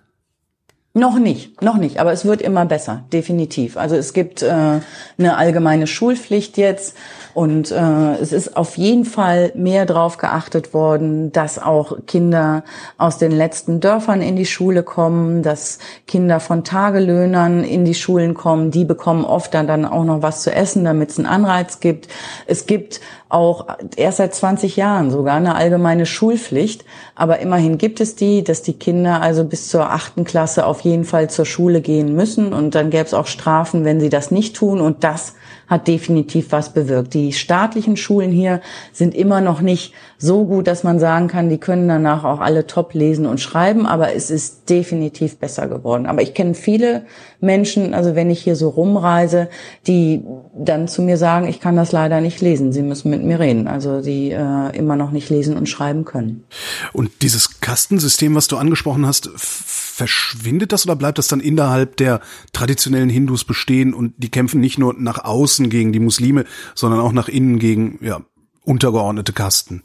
Noch nicht, noch nicht, aber es wird immer besser, definitiv. Also es gibt äh, eine allgemeine Schulpflicht jetzt und äh, es ist auf jeden Fall mehr drauf geachtet worden, dass auch Kinder aus den letzten Dörfern in die Schule kommen, dass Kinder von Tagelöhnern in die Schulen kommen. Die bekommen oft dann, dann auch noch was zu essen, damit es einen Anreiz gibt. Es gibt auch erst seit 20 Jahren sogar eine allgemeine Schulpflicht. Aber immerhin gibt es die, dass die Kinder also bis zur achten Klasse auf jeden Fall zur Schule gehen müssen. Und dann gäbe es auch Strafen, wenn sie das nicht tun. Und das hat definitiv was bewirkt. Die staatlichen Schulen hier sind immer noch nicht so gut, dass man sagen kann, die können danach auch alle top lesen und schreiben, aber es ist definitiv besser geworden. Aber ich kenne viele Menschen, also wenn ich hier so rumreise, die dann zu mir sagen, ich kann das leider nicht lesen, sie müssen mit mir reden, also die äh, immer noch nicht lesen und schreiben können. Und dieses Kastensystem, was du angesprochen hast, verschwindet das oder bleibt das dann innerhalb der traditionellen Hindus bestehen und die kämpfen nicht nur nach außen gegen die Muslime, sondern auch nach innen gegen ja, untergeordnete Kasten?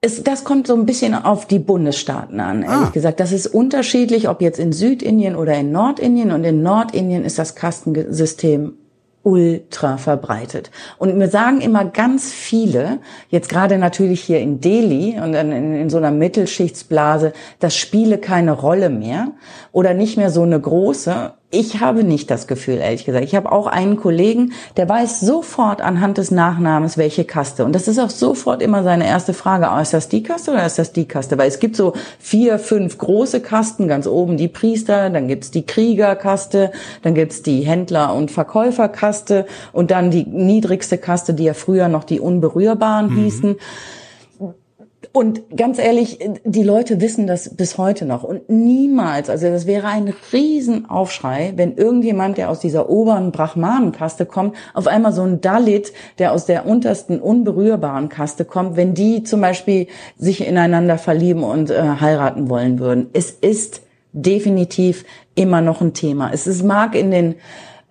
Es, das kommt so ein bisschen auf die Bundesstaaten an, ehrlich ah. gesagt. Das ist unterschiedlich, ob jetzt in Südindien oder in Nordindien. Und in Nordindien ist das Kastensystem ultra verbreitet. Und mir sagen immer ganz viele, jetzt gerade natürlich hier in Delhi und in, in, so einer Mittelschichtsblase, das spiele keine Rolle mehr oder nicht mehr so eine große ich habe nicht das Gefühl, ehrlich gesagt. Ich habe auch einen Kollegen, der weiß sofort anhand des Nachnamens, welche Kaste. Und das ist auch sofort immer seine erste Frage. Oh, ist das die Kaste oder ist das die Kaste? Weil es gibt so vier, fünf große Kasten. Ganz oben die Priester, dann gibt's die Kriegerkaste, dann gibt's die Händler- und Verkäuferkaste und dann die niedrigste Kaste, die ja früher noch die Unberührbaren mhm. hießen. Und ganz ehrlich, die Leute wissen das bis heute noch. Und niemals, also das wäre ein Riesenaufschrei, wenn irgendjemand, der aus dieser oberen Brahmanenkaste kommt, auf einmal so ein Dalit, der aus der untersten unberührbaren Kaste kommt, wenn die zum Beispiel sich ineinander verlieben und äh, heiraten wollen würden. Es ist definitiv immer noch ein Thema. Es ist, mag in den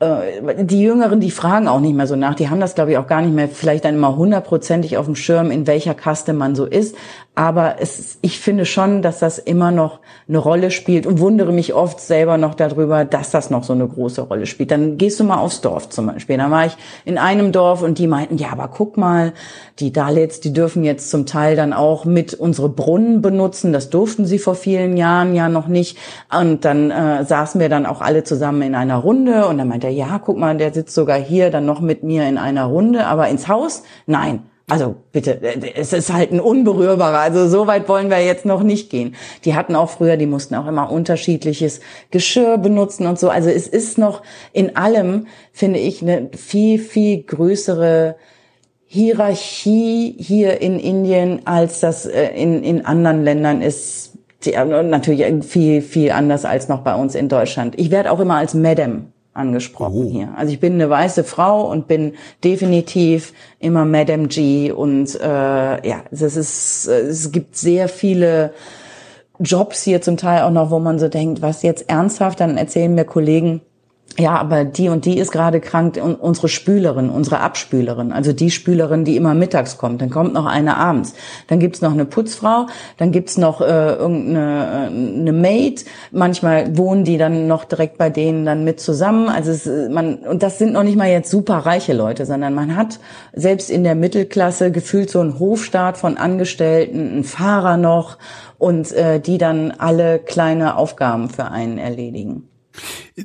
die Jüngeren, die fragen auch nicht mehr so nach. Die haben das, glaube ich, auch gar nicht mehr vielleicht dann immer hundertprozentig auf dem Schirm, in welcher Kaste man so ist. Aber es, ich finde schon, dass das immer noch eine Rolle spielt und wundere mich oft selber noch darüber, dass das noch so eine große Rolle spielt. Dann gehst du mal aufs Dorf zum Beispiel. Da war ich in einem Dorf und die meinten, ja, aber guck mal, die Dalits, die dürfen jetzt zum Teil dann auch mit unsere Brunnen benutzen. Das durften sie vor vielen Jahren ja noch nicht. Und dann äh, saßen wir dann auch alle zusammen in einer Runde und dann meinte ja, guck mal, der sitzt sogar hier dann noch mit mir in einer Runde, aber ins Haus, nein. Also bitte, es ist halt ein unberührbarer. Also so weit wollen wir jetzt noch nicht gehen. Die hatten auch früher, die mussten auch immer unterschiedliches Geschirr benutzen und so. Also es ist noch in allem, finde ich, eine viel, viel größere Hierarchie hier in Indien, als das äh, in, in anderen Ländern ist. Die, natürlich viel, viel anders als noch bei uns in Deutschland. Ich werde auch immer als Madam angesprochen oh. hier. Also ich bin eine weiße Frau und bin definitiv immer Madame G und äh, ja, es ist es gibt sehr viele Jobs hier zum Teil auch noch, wo man so denkt, was jetzt ernsthaft, dann erzählen mir Kollegen, ja, aber die und die ist gerade krank und unsere Spülerin, unsere Abspülerin, also die Spülerin, die immer mittags kommt, dann kommt noch eine abends, dann gibt's noch eine Putzfrau, dann gibt's noch äh, irgendeine äh, eine Maid, manchmal wohnen die dann noch direkt bei denen dann mit zusammen, also es, man und das sind noch nicht mal jetzt super reiche Leute, sondern man hat selbst in der Mittelklasse gefühlt so einen Hofstaat von Angestellten, einen Fahrer noch und äh, die dann alle kleine Aufgaben für einen erledigen.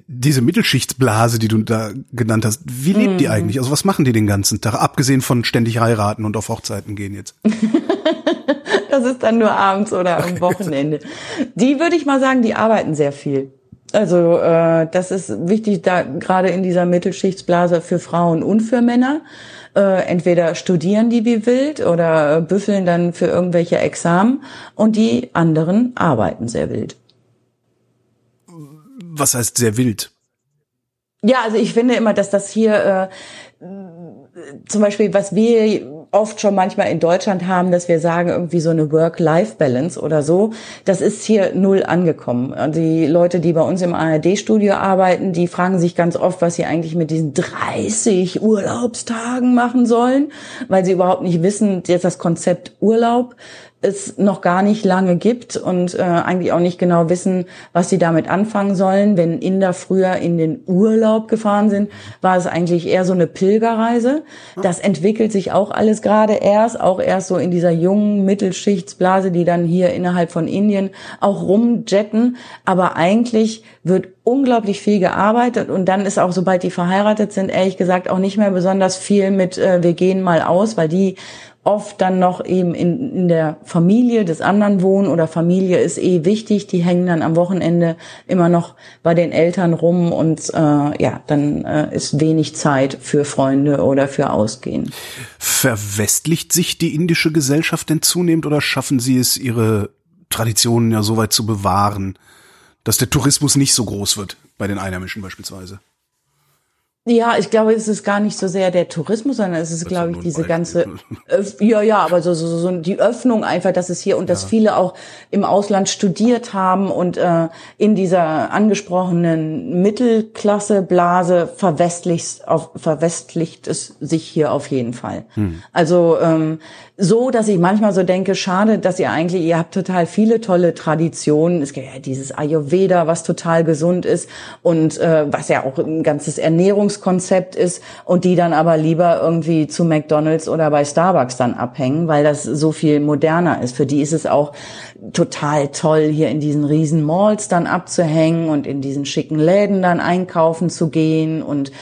Diese Mittelschichtsblase, die du da genannt hast, wie lebt mhm. die eigentlich? Also was machen die den ganzen Tag, abgesehen von ständig heiraten und auf Hochzeiten gehen jetzt? das ist dann nur abends oder okay. am Wochenende. Die würde ich mal sagen, die arbeiten sehr viel. Also äh, das ist wichtig, da gerade in dieser Mittelschichtsblase für Frauen und für Männer. Äh, entweder studieren die wie wild oder büffeln dann für irgendwelche Examen und die anderen arbeiten sehr wild was heißt sehr wild? Ja, also ich finde immer, dass das hier äh, zum Beispiel, was wir oft schon manchmal in Deutschland haben, dass wir sagen, irgendwie so eine Work-Life-Balance oder so, das ist hier null angekommen. Die Leute, die bei uns im ARD-Studio arbeiten, die fragen sich ganz oft, was sie eigentlich mit diesen 30 Urlaubstagen machen sollen, weil sie überhaupt nicht wissen, jetzt das Konzept Urlaub es noch gar nicht lange gibt und äh, eigentlich auch nicht genau wissen, was sie damit anfangen sollen. Wenn Inder früher in den Urlaub gefahren sind, war es eigentlich eher so eine Pilgerreise. Das entwickelt sich auch alles gerade erst, auch erst so in dieser jungen Mittelschichtsblase, die dann hier innerhalb von Indien auch rumjetten. Aber eigentlich wird unglaublich viel gearbeitet und dann ist auch, sobald die verheiratet sind, ehrlich gesagt auch nicht mehr besonders viel mit, äh, wir gehen mal aus, weil die oft dann noch eben in, in der Familie des anderen wohnen oder Familie ist eh wichtig, die hängen dann am Wochenende immer noch bei den Eltern rum und äh, ja, dann äh, ist wenig Zeit für Freunde oder für Ausgehen. Verwestlicht sich die indische Gesellschaft denn zunehmend oder schaffen sie es, ihre Traditionen ja so weit zu bewahren, dass der Tourismus nicht so groß wird bei den Einheimischen beispielsweise? Ja, ich glaube, es ist gar nicht so sehr der Tourismus, sondern es ist, das glaube ich, diese ganze, ja, ja, aber so, so, so die Öffnung einfach, dass es hier und dass viele auch im Ausland studiert haben und äh, in dieser angesprochenen Mittelklasse-Blase verwestlicht, auf, verwestlicht es sich hier auf jeden Fall. Hm. Also ähm, so, dass ich manchmal so denke, schade, dass ihr eigentlich, ihr habt total viele tolle Traditionen. Es gibt ja dieses Ayurveda, was total gesund ist und äh, was ja auch ein ganzes Ernährungskonzept ist und die dann aber lieber irgendwie zu McDonald's oder bei Starbucks dann abhängen, weil das so viel moderner ist. Für die ist es auch total toll, hier in diesen riesen Malls dann abzuhängen und in diesen schicken Läden dann einkaufen zu gehen und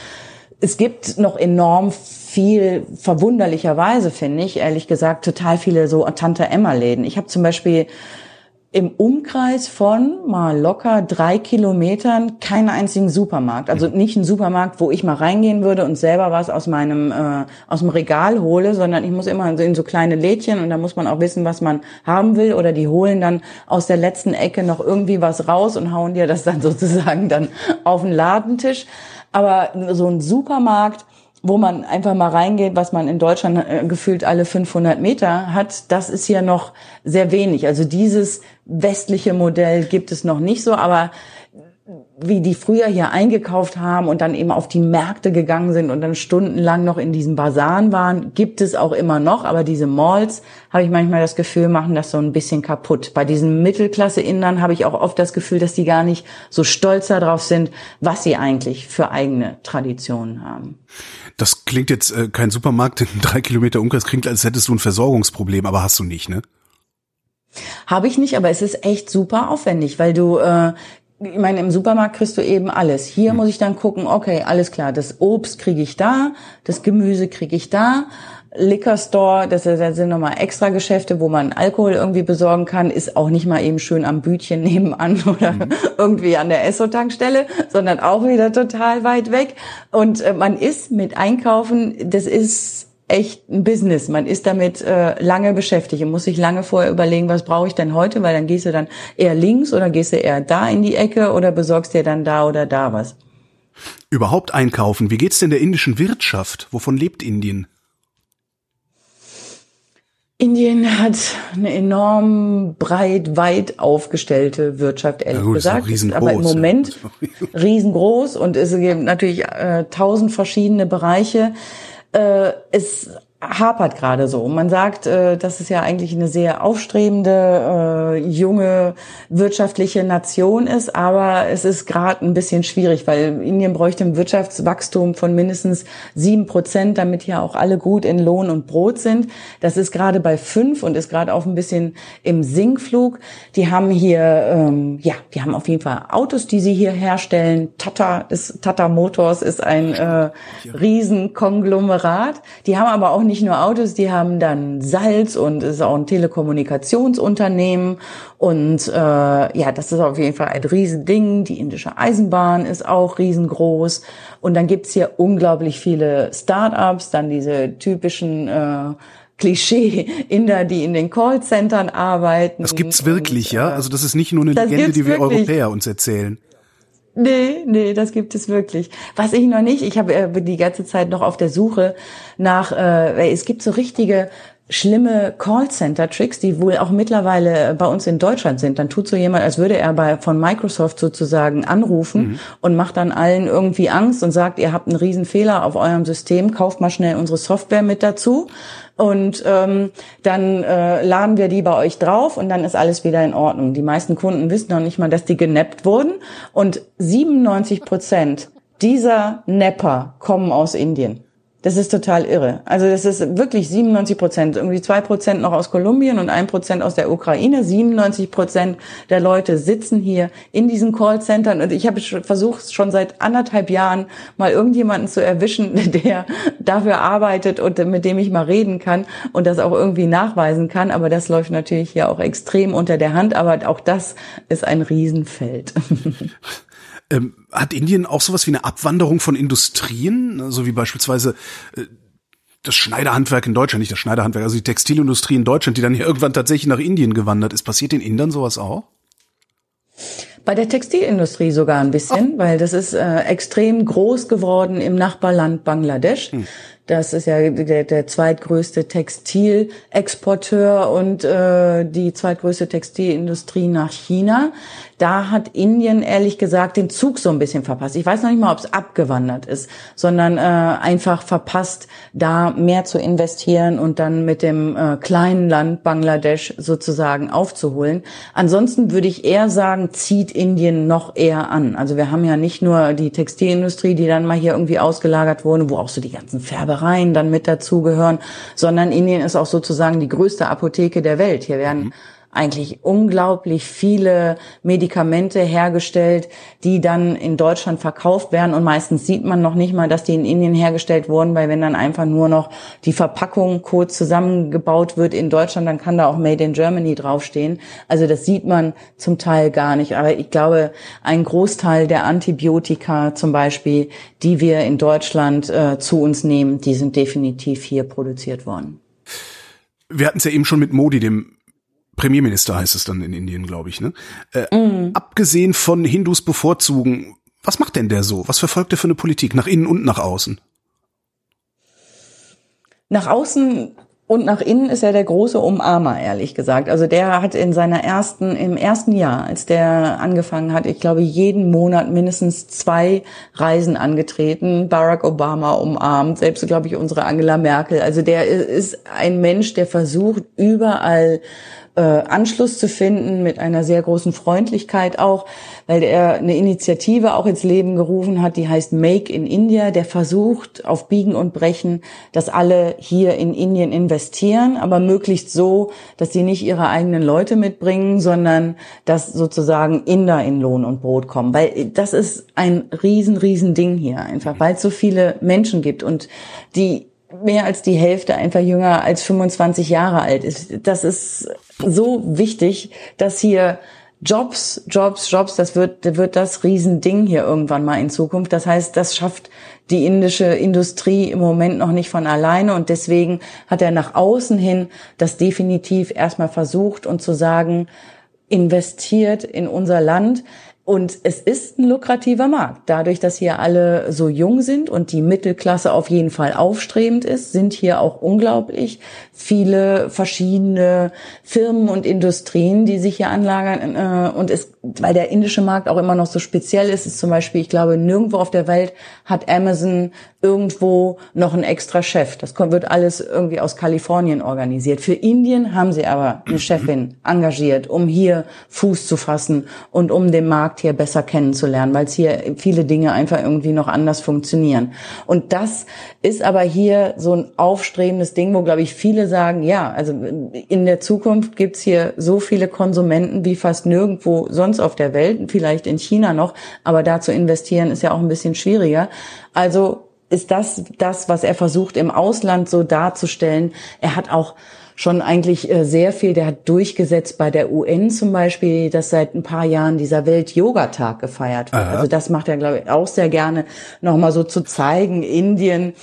es gibt noch enorm viel verwunderlicherweise, finde ich, ehrlich gesagt, total viele so Tante Emma-Läden. Ich habe zum Beispiel im Umkreis von mal locker drei Kilometern keinen einzigen Supermarkt. Also nicht einen Supermarkt, wo ich mal reingehen würde und selber was aus meinem äh, aus dem Regal hole, sondern ich muss immer in so kleine Lädchen und da muss man auch wissen, was man haben will. Oder die holen dann aus der letzten Ecke noch irgendwie was raus und hauen dir das dann sozusagen dann auf den Ladentisch. Aber so ein Supermarkt, wo man einfach mal reingeht, was man in Deutschland äh, gefühlt alle 500 Meter hat, das ist hier noch sehr wenig. Also dieses westliche Modell gibt es noch nicht so, aber wie die früher hier eingekauft haben und dann eben auf die Märkte gegangen sind und dann stundenlang noch in diesen Basaren waren, gibt es auch immer noch. Aber diese Malls, habe ich manchmal das Gefühl, machen das so ein bisschen kaputt. Bei diesen Mittelklasse-Indern habe ich auch oft das Gefühl, dass die gar nicht so stolz darauf sind, was sie eigentlich für eigene Traditionen haben. Das klingt jetzt äh, kein Supermarkt in drei Kilometer Umkreis, klingt, als hättest du ein Versorgungsproblem, aber hast du nicht, ne? Habe ich nicht, aber es ist echt super aufwendig, weil du äh, ich meine, im Supermarkt kriegst du eben alles. Hier muss ich dann gucken, okay, alles klar, das Obst kriege ich da, das Gemüse kriege ich da. Liquor Store, das sind nochmal extra Geschäfte, wo man Alkohol irgendwie besorgen kann, ist auch nicht mal eben schön am Bütchen nebenan oder mhm. irgendwie an der Esso-Tankstelle, sondern auch wieder total weit weg. Und äh, man ist mit Einkaufen, das ist echt ein Business. Man ist damit äh, lange beschäftigt und muss sich lange vorher überlegen, was brauche ich denn heute, weil dann gehst du dann eher links oder gehst du eher da in die Ecke oder besorgst dir dann da oder da was. Überhaupt einkaufen. Wie geht's denn der indischen Wirtschaft? Wovon lebt Indien? Indien hat eine enorm breit, weit aufgestellte Wirtschaft, ehrlich ja, gut, gesagt. Ist aber im Moment ja. riesengroß und es gibt natürlich äh, tausend verschiedene Bereiche. Äh, es hapert gerade so. Man sagt, äh, dass es ja eigentlich eine sehr aufstrebende, äh, junge wirtschaftliche Nation ist, aber es ist gerade ein bisschen schwierig, weil Indien bräuchte ein Wirtschaftswachstum von mindestens sieben Prozent, damit hier auch alle gut in Lohn und Brot sind. Das ist gerade bei fünf und ist gerade auch ein bisschen im Sinkflug. Die haben hier, ähm, ja, die haben auf jeden Fall Autos, die sie hier herstellen. Tata ist Tata Motors ist ein äh, Riesenkonglomerat. Die haben aber auch nicht nur Autos, die haben dann Salz und es ist auch ein Telekommunikationsunternehmen und äh, ja, das ist auf jeden Fall ein Riesending. Die indische Eisenbahn ist auch riesengroß und dann gibt's hier unglaublich viele Start-ups, dann diese typischen äh, Klischee-Inder, die in den Callcentern arbeiten. Das gibt's wirklich, und, ja? Also das ist nicht nur eine Legende, die wir wirklich. Europäer uns erzählen. Nee, nee, das gibt es wirklich. Was ich noch nicht, ich habe äh, die ganze Zeit noch auf der Suche nach, äh, es gibt so richtige schlimme Callcenter-Tricks, die wohl auch mittlerweile bei uns in Deutschland sind. Dann tut so jemand, als würde er bei von Microsoft sozusagen anrufen mhm. und macht dann allen irgendwie Angst und sagt, ihr habt einen riesen Fehler auf eurem System, kauft mal schnell unsere Software mit dazu und ähm, dann äh, laden wir die bei euch drauf und dann ist alles wieder in Ordnung. Die meisten Kunden wissen noch nicht mal, dass die genappt wurden und 97 Prozent dieser Nepper kommen aus Indien. Das ist total irre. Also das ist wirklich 97 Prozent. Irgendwie zwei Prozent noch aus Kolumbien und ein Prozent aus der Ukraine. 97 Prozent der Leute sitzen hier in diesen Callcentern. Und ich habe versucht, schon seit anderthalb Jahren mal irgendjemanden zu erwischen, der dafür arbeitet und mit dem ich mal reden kann und das auch irgendwie nachweisen kann. Aber das läuft natürlich hier auch extrem unter der Hand. Aber auch das ist ein Riesenfeld. Ähm, hat Indien auch sowas wie eine Abwanderung von Industrien, so also wie beispielsweise äh, das Schneiderhandwerk in Deutschland, nicht das Schneiderhandwerk, also die Textilindustrie in Deutschland, die dann hier irgendwann tatsächlich nach Indien gewandert ist. Passiert in Indien sowas auch? Bei der Textilindustrie sogar ein bisschen, oh. weil das ist äh, extrem groß geworden im Nachbarland Bangladesch. Hm. Das ist ja der, der zweitgrößte Textilexporteur und äh, die zweitgrößte Textilindustrie nach China. Da hat Indien ehrlich gesagt den Zug so ein bisschen verpasst. Ich weiß noch nicht mal, ob es abgewandert ist, sondern äh, einfach verpasst, da mehr zu investieren und dann mit dem äh, kleinen Land Bangladesch sozusagen aufzuholen. Ansonsten würde ich eher sagen, zieht Indien noch eher an. Also wir haben ja nicht nur die Textilindustrie, die dann mal hier irgendwie ausgelagert wurde, wo auch so die ganzen Färbereien dann mit dazugehören, sondern Indien ist auch sozusagen die größte Apotheke der Welt. Hier werden mhm eigentlich unglaublich viele Medikamente hergestellt, die dann in Deutschland verkauft werden und meistens sieht man noch nicht mal, dass die in Indien hergestellt wurden, weil wenn dann einfach nur noch die Verpackung kurz zusammengebaut wird in Deutschland, dann kann da auch Made in Germany draufstehen. Also das sieht man zum Teil gar nicht. Aber ich glaube, ein Großteil der Antibiotika zum Beispiel, die wir in Deutschland äh, zu uns nehmen, die sind definitiv hier produziert worden. Wir hatten es ja eben schon mit Modi, dem Premierminister heißt es dann in Indien, glaube ich. Ne? Äh, mm. Abgesehen von Hindus bevorzugen, was macht denn der so? Was verfolgt er für eine Politik nach innen und nach außen? Nach außen und nach innen ist er der große Umarmer, ehrlich gesagt. Also der hat in seiner ersten, im ersten Jahr, als der angefangen hat, ich glaube, jeden Monat mindestens zwei Reisen angetreten. Barack Obama umarmt, selbst, glaube ich, unsere Angela Merkel. Also der ist ein Mensch, der versucht, überall äh, Anschluss zu finden, mit einer sehr großen Freundlichkeit auch, weil er eine Initiative auch ins Leben gerufen hat, die heißt Make in India, der versucht auf Biegen und Brechen, dass alle hier in Indien investieren, aber möglichst so, dass sie nicht ihre eigenen Leute mitbringen, sondern dass sozusagen Inder in Lohn und Brot kommen, weil das ist ein riesen, riesen Ding hier einfach, weil es so viele Menschen gibt. Und die mehr als die Hälfte einfach jünger als 25 Jahre alt ist. Das ist so wichtig, dass hier Jobs, Jobs, Jobs, das wird, wird das Riesending hier irgendwann mal in Zukunft. Das heißt, das schafft die indische Industrie im Moment noch nicht von alleine und deswegen hat er nach außen hin das definitiv erstmal versucht und zu sagen, investiert in unser Land. Und es ist ein lukrativer Markt. Dadurch, dass hier alle so jung sind und die Mittelklasse auf jeden Fall aufstrebend ist, sind hier auch unglaublich viele verschiedene Firmen und Industrien, die sich hier anlagern. Äh, und es, weil der indische Markt auch immer noch so speziell ist, ist zum Beispiel, ich glaube, nirgendwo auf der Welt hat Amazon irgendwo noch einen extra Chef. Das wird alles irgendwie aus Kalifornien organisiert. Für Indien haben sie aber eine Chefin engagiert, um hier Fuß zu fassen und um den Markt Markt hier besser kennenzulernen, weil es hier viele Dinge einfach irgendwie noch anders funktionieren. Und das ist aber hier so ein aufstrebendes Ding, wo, glaube ich, viele sagen, ja, also in der Zukunft gibt's hier so viele Konsumenten wie fast nirgendwo sonst auf der Welt, vielleicht in China noch, aber da zu investieren ist ja auch ein bisschen schwieriger. Also ist das das, was er versucht im Ausland so darzustellen. Er hat auch schon eigentlich äh, sehr viel, der hat durchgesetzt bei der UN zum Beispiel, dass seit ein paar Jahren dieser Welt-Yoga-Tag gefeiert wird. Aha. Also das macht er, glaube ich, auch sehr gerne, nochmal so zu zeigen, Indien,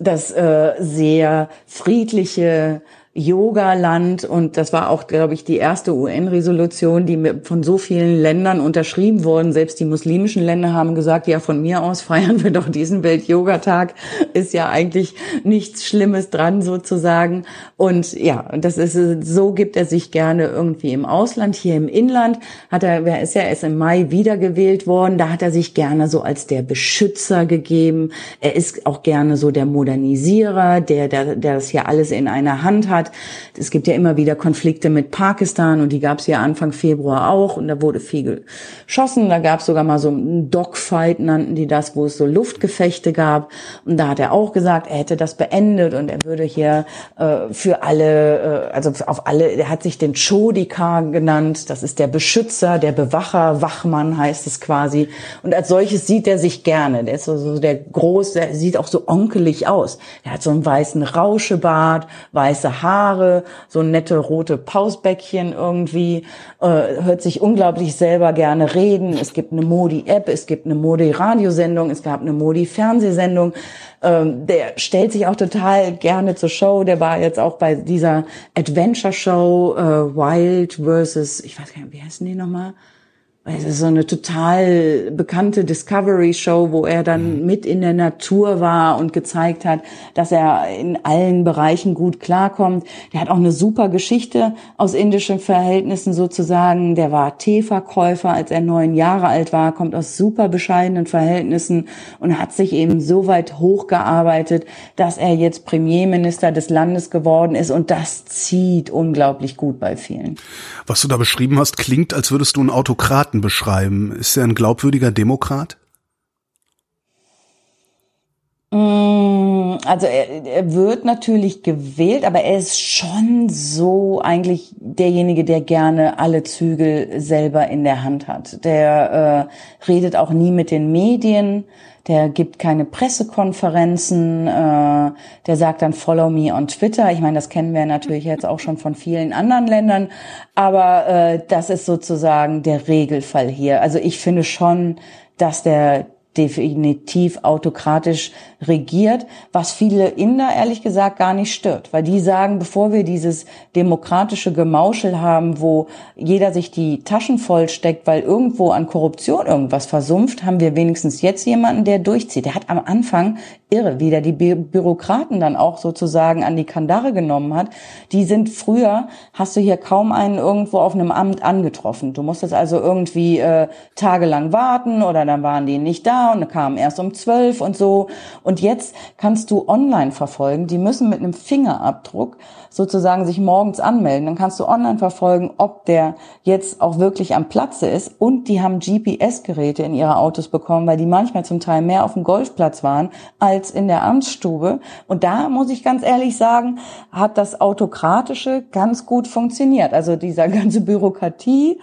das äh, sehr friedliche, Yoga-Land und das war auch, glaube ich, die erste UN-Resolution, die von so vielen Ländern unterschrieben wurden. Selbst die muslimischen Länder haben gesagt, ja, von mir aus feiern wir doch diesen Welt-Yoga-Tag. Ist ja eigentlich nichts Schlimmes dran sozusagen. Und ja, das ist, so gibt er sich gerne irgendwie im Ausland. Hier im Inland hat er, wer ist ja erst im Mai wiedergewählt worden. Da hat er sich gerne so als der Beschützer gegeben. Er ist auch gerne so der Modernisierer, der, der, der das hier alles in einer Hand hat Es gibt ja immer wieder Konflikte mit Pakistan und die gab es ja Anfang Februar auch und da wurde viel geschossen. Da gab es sogar mal so ein Dogfight, nannten die das, wo es so Luftgefechte gab. Und da hat er auch gesagt, er hätte das beendet und er würde hier äh, für alle, äh, also auf alle, er hat sich den Chodika genannt. Das ist der Beschützer, der Bewacher, Wachmann heißt es quasi. Und als solches sieht er sich gerne. Der ist so, so der groß, der sieht auch so onkelig aus. Er hat so einen weißen Rauschebart, weiße Haare Haare, so nette rote Pausbäckchen irgendwie, äh, hört sich unglaublich selber gerne reden. Es gibt eine Modi-App, es gibt eine Modi-Radiosendung, es gab eine Modi-Fernsehsendung. Ähm, der stellt sich auch total gerne zur Show. Der war jetzt auch bei dieser Adventure-Show äh, Wild versus, ich weiß gar nicht, wie heißen die nochmal? Es ist so eine total bekannte Discovery-Show, wo er dann mhm. mit in der Natur war und gezeigt hat, dass er in allen Bereichen gut klarkommt. Der hat auch eine super Geschichte aus indischen Verhältnissen sozusagen. Der war Teeverkäufer, als er neun Jahre alt war, kommt aus super bescheidenen Verhältnissen und hat sich eben so weit hochgearbeitet, dass er jetzt Premierminister des Landes geworden ist und das zieht unglaublich gut bei vielen. Was du da beschrieben hast, klingt, als würdest du einen Autokraten Demokraten beschreiben? Ist er ein glaubwürdiger Demokrat? Mm, also er, er, wird natürlich gewählt, aber er ist schon so eigentlich derjenige, der gerne alle Zügel selber in der Hand hat. Der äh, redet auch nie mit den Medien der gibt keine Pressekonferenzen, äh, der sagt dann Follow me on Twitter. Ich meine, das kennen wir natürlich jetzt auch schon von vielen anderen Ländern, aber äh, das ist sozusagen der Regelfall hier. Also ich finde schon, dass der definitiv autokratisch regiert, was viele Inder ehrlich gesagt gar nicht stört, weil die sagen, bevor wir dieses demokratische Gemauschel haben, wo jeder sich die Taschen vollsteckt, weil irgendwo an Korruption irgendwas versumpft, haben wir wenigstens jetzt jemanden, der durchzieht. Der hat am Anfang irre, wie der die Bü Bürokraten dann auch sozusagen an die Kandare genommen hat. Die sind früher, hast du hier kaum einen irgendwo auf einem Amt angetroffen. Du musstest also irgendwie äh, tagelang warten oder dann waren die nicht da und kamen erst um zwölf und so. Und jetzt kannst du online verfolgen. Die müssen mit einem Fingerabdruck sozusagen sich morgens anmelden. Dann kannst du online verfolgen, ob der jetzt auch wirklich am Platze ist. Und die haben GPS-Geräte in ihre Autos bekommen, weil die manchmal zum Teil mehr auf dem Golfplatz waren als in der Amtsstube. Und da muss ich ganz ehrlich sagen, hat das Autokratische ganz gut funktioniert. Also dieser ganze Bürokratie,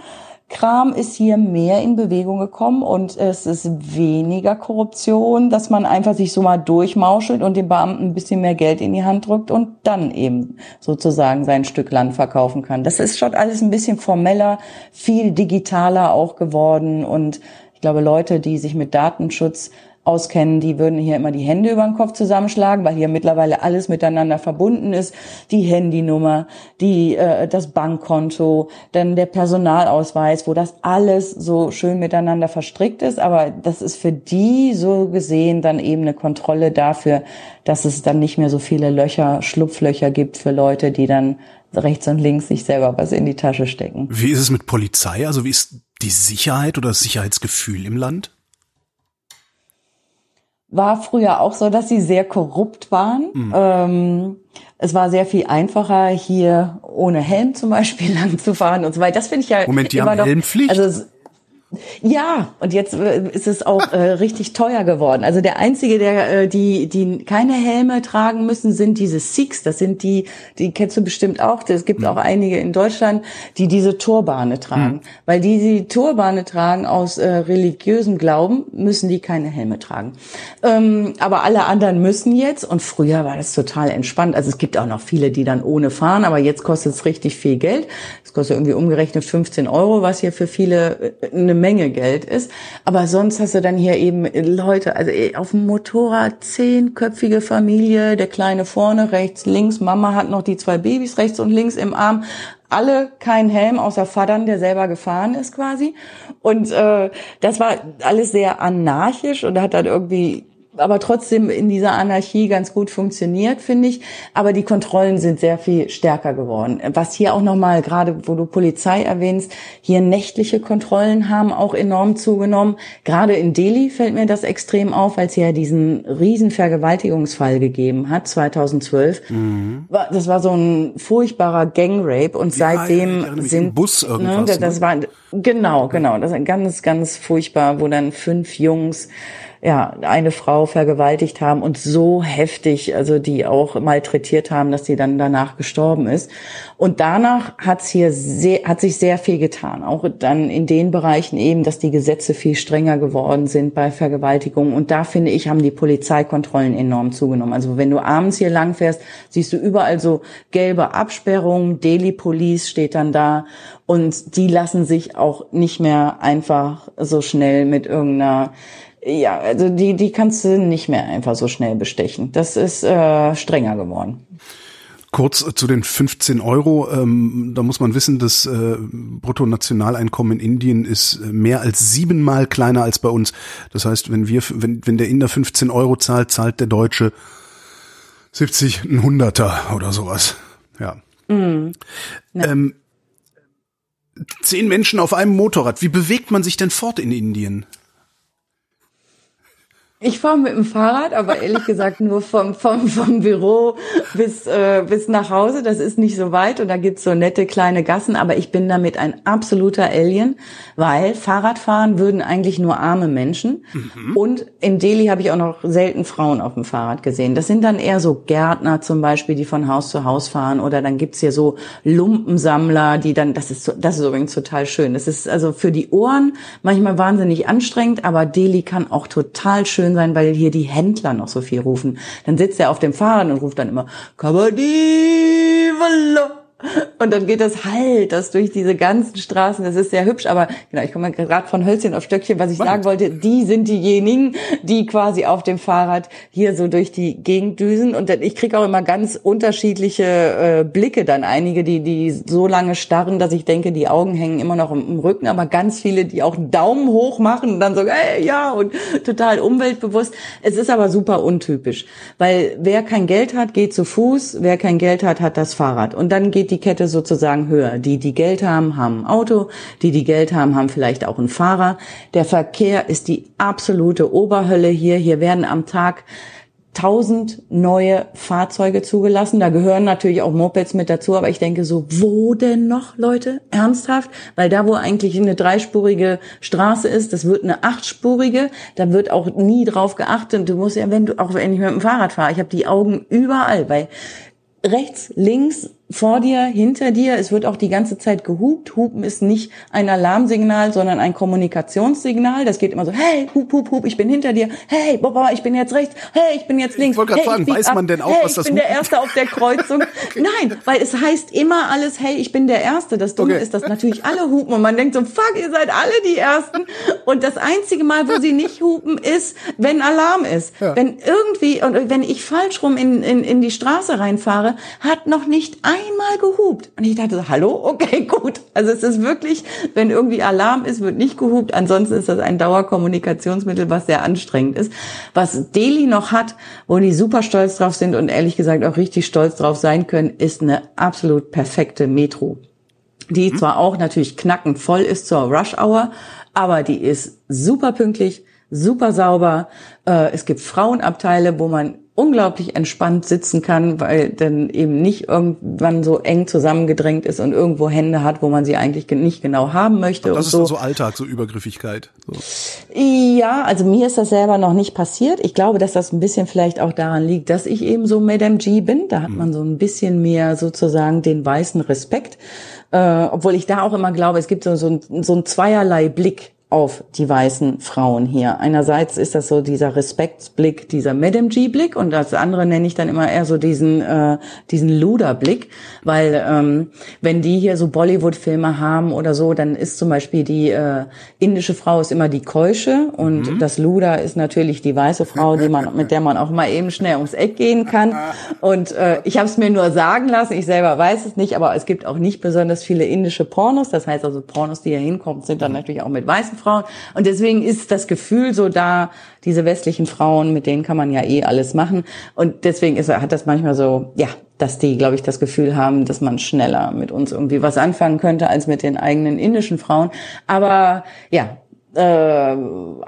Kram ist hier mehr in Bewegung gekommen und es ist weniger Korruption, dass man einfach sich so mal durchmauschelt und den Beamten ein bisschen mehr Geld in die Hand drückt und dann eben sozusagen sein Stück Land verkaufen kann. Das ist schon alles ein bisschen formeller, viel digitaler auch geworden und ich glaube, Leute, die sich mit Datenschutz auskennen, die würden hier immer die Hände über den Kopf zusammenschlagen, weil hier mittlerweile alles miteinander verbunden ist. Die Handynummer, die, äh, das Bankkonto, dann der Personalausweis, wo das alles so schön miteinander verstrickt ist. Aber das ist für die so gesehen dann eben eine Kontrolle dafür, dass es dann nicht mehr so viele Löcher, Schlupflöcher gibt für Leute, die dann rechts und links sich selber was in die Tasche stecken. Wie ist es mit Polizei? Also wie ist die Sicherheit oder das Sicherheitsgefühl im Land? War früher auch so, dass sie sehr korrupt waren. Mhm. Ähm, es war sehr viel einfacher, hier ohne Helm zum Beispiel lang zu fahren und so weiter. Das finde ich ja Moment, die haben noch, Helmpflicht? Also ja, und jetzt äh, ist es auch äh, richtig teuer geworden. Also der einzige, der äh, die die keine Helme tragen müssen, sind diese Sikhs. Das sind die, die kennst du bestimmt auch. Es gibt mhm. auch einige in Deutschland, die diese Turbane tragen, mhm. weil die die Turbane tragen aus äh, religiösem Glauben, müssen die keine Helme tragen. Ähm, aber alle anderen müssen jetzt. Und früher war das total entspannt. Also es gibt auch noch viele, die dann ohne fahren, aber jetzt kostet es richtig viel Geld. Es kostet irgendwie umgerechnet 15 Euro, was hier für viele äh, eine Menge Geld ist. Aber sonst hast du dann hier eben Leute, also eh, auf dem Motorrad zehnköpfige Familie, der Kleine vorne, rechts, links, Mama hat noch die zwei Babys rechts und links im Arm. Alle kein Helm, außer Vatern, der selber gefahren ist quasi. Und äh, das war alles sehr anarchisch und hat dann irgendwie aber trotzdem in dieser Anarchie ganz gut funktioniert, finde ich. Aber die Kontrollen sind sehr viel stärker geworden. Was hier auch nochmal, gerade wo du Polizei erwähnst, hier nächtliche Kontrollen haben auch enorm zugenommen. Gerade in Delhi fällt mir das extrem auf, als hier ja diesen riesen Vergewaltigungsfall gegeben hat, 2012. Mhm. Das war so ein furchtbarer Gangrape und ja, seitdem ja, sind... Bus ne, irgendwas, ne, das, das war, genau, genau, das ist ganz, ganz furchtbar, wo dann fünf Jungs ja, eine Frau vergewaltigt haben und so heftig, also die auch malträtiert haben, dass sie dann danach gestorben ist. Und danach hat's hier sehr, hat sich sehr viel getan. Auch dann in den Bereichen eben, dass die Gesetze viel strenger geworden sind bei Vergewaltigungen. Und da finde ich, haben die Polizeikontrollen enorm zugenommen. Also wenn du abends hier langfährst, siehst du überall so gelbe Absperrungen, Daily Police steht dann da. Und die lassen sich auch nicht mehr einfach so schnell mit irgendeiner ja, also die, die kannst du nicht mehr einfach so schnell bestechen. Das ist äh, strenger geworden. Kurz zu den 15 Euro. Ähm, da muss man wissen, das äh, Bruttonationaleinkommen in Indien ist mehr als siebenmal kleiner als bei uns. Das heißt, wenn wir, wenn, wenn der Inder 15 Euro zahlt, zahlt der Deutsche 70, ein Hunderter oder sowas. Ja. Mm, ähm, zehn Menschen auf einem Motorrad. Wie bewegt man sich denn fort in Indien? Ich fahre mit dem Fahrrad, aber ehrlich gesagt nur vom, vom, vom Büro bis, äh, bis nach Hause. Das ist nicht so weit und da gibt's so nette kleine Gassen, aber ich bin damit ein absoluter Alien, weil Fahrradfahren würden eigentlich nur arme Menschen. Mhm. Und in Delhi habe ich auch noch selten Frauen auf dem Fahrrad gesehen. Das sind dann eher so Gärtner zum Beispiel, die von Haus zu Haus fahren oder dann gibt's hier so Lumpensammler, die dann, das ist, das ist übrigens total schön. Das ist also für die Ohren manchmal wahnsinnig anstrengend, aber Delhi kann auch total schön schön sein, weil hier die Händler noch so viel rufen. Dann sitzt er auf dem Fahrrad und ruft dann immer Kabaddi, Und dann geht das halt, das durch diese ganzen Straßen. Das ist sehr hübsch, aber genau, ich komme gerade von Hölzchen auf Stöckchen. Was ich sagen wollte, die sind diejenigen, die quasi auf dem Fahrrad hier so durch die Gegend düsen. Und ich kriege auch immer ganz unterschiedliche äh, Blicke dann. Einige, die die so lange starren, dass ich denke, die Augen hängen immer noch im, im Rücken. Aber ganz viele, die auch einen Daumen hoch machen und dann so, ey, ja, und total umweltbewusst. Es ist aber super untypisch, weil wer kein Geld hat, geht zu Fuß. Wer kein Geld hat, hat das Fahrrad. Und dann geht die Kette sozusagen höher. Die, die Geld haben, haben ein Auto. Die, die Geld haben, haben vielleicht auch einen Fahrer. Der Verkehr ist die absolute Oberhölle hier. Hier werden am Tag tausend neue Fahrzeuge zugelassen. Da gehören natürlich auch Mopeds mit dazu, aber ich denke so, wo denn noch, Leute? Ernsthaft? Weil da, wo eigentlich eine dreispurige Straße ist, das wird eine achtspurige, da wird auch nie drauf geachtet. Du musst ja, wenn du, auch wenn ich mit dem Fahrrad fahre, ich habe die Augen überall, weil rechts, links, vor dir, hinter dir. Es wird auch die ganze Zeit gehupt. Hupen ist nicht ein Alarmsignal, sondern ein Kommunikationssignal. Das geht immer so, hey, hup, hup, hup, ich bin hinter dir. Hey, Boba, ich bin jetzt rechts. Hey, ich bin jetzt links. Ich wollte gerade hey, sagen, weiß man denn auch, hey, was das ich bin der Erste auf der Kreuzung. okay. Nein, weil es heißt immer alles, hey, ich bin der Erste. Das Dumme okay. ist, dass natürlich alle hupen und man denkt so, fuck, ihr seid alle die Ersten. Und das einzige Mal, wo sie nicht hupen, ist, wenn Alarm ist. Ja. Wenn irgendwie, und wenn ich falsch rum in, in, in die Straße reinfahre, hat noch nicht ein einmal gehupt. Und ich dachte so, hallo? Okay, gut. Also es ist wirklich, wenn irgendwie Alarm ist, wird nicht gehupt. Ansonsten ist das ein Dauerkommunikationsmittel, was sehr anstrengend ist. Was Delhi noch hat, wo die super stolz drauf sind und ehrlich gesagt auch richtig stolz drauf sein können, ist eine absolut perfekte Metro. Die mhm. zwar auch natürlich knackend voll ist zur Rush Hour, aber die ist super pünktlich, super sauber. Äh, es gibt Frauenabteile, wo man unglaublich entspannt sitzen kann, weil dann eben nicht irgendwann so eng zusammengedrängt ist und irgendwo Hände hat, wo man sie eigentlich nicht genau haben möchte. das ist so. so Alltag, so Übergriffigkeit. So. Ja, also mir ist das selber noch nicht passiert. Ich glaube, dass das ein bisschen vielleicht auch daran liegt, dass ich eben so Madame G bin. Da hat mhm. man so ein bisschen mehr sozusagen den weißen Respekt. Äh, obwohl ich da auch immer glaube, es gibt so, so, ein, so ein zweierlei Blick auf die weißen Frauen hier. Einerseits ist das so dieser Respektsblick, dieser Madame G-Blick und das andere nenne ich dann immer eher so diesen äh, diesen Luder-Blick, weil ähm, wenn die hier so Bollywood-Filme haben oder so, dann ist zum Beispiel die äh, indische Frau ist immer die Keusche und mhm. das Luder ist natürlich die weiße Frau, die man mit der man auch mal eben schnell ums Eck gehen kann. Und äh, ich habe es mir nur sagen lassen, ich selber weiß es nicht, aber es gibt auch nicht besonders viele indische Pornos. Das heißt also Pornos, die hier hinkommen, sind dann natürlich auch mit weißen Frauen. Und deswegen ist das Gefühl so da, diese westlichen Frauen, mit denen kann man ja eh alles machen. Und deswegen ist, hat das manchmal so, ja, dass die, glaube ich, das Gefühl haben, dass man schneller mit uns irgendwie was anfangen könnte als mit den eigenen indischen Frauen. Aber ja, äh,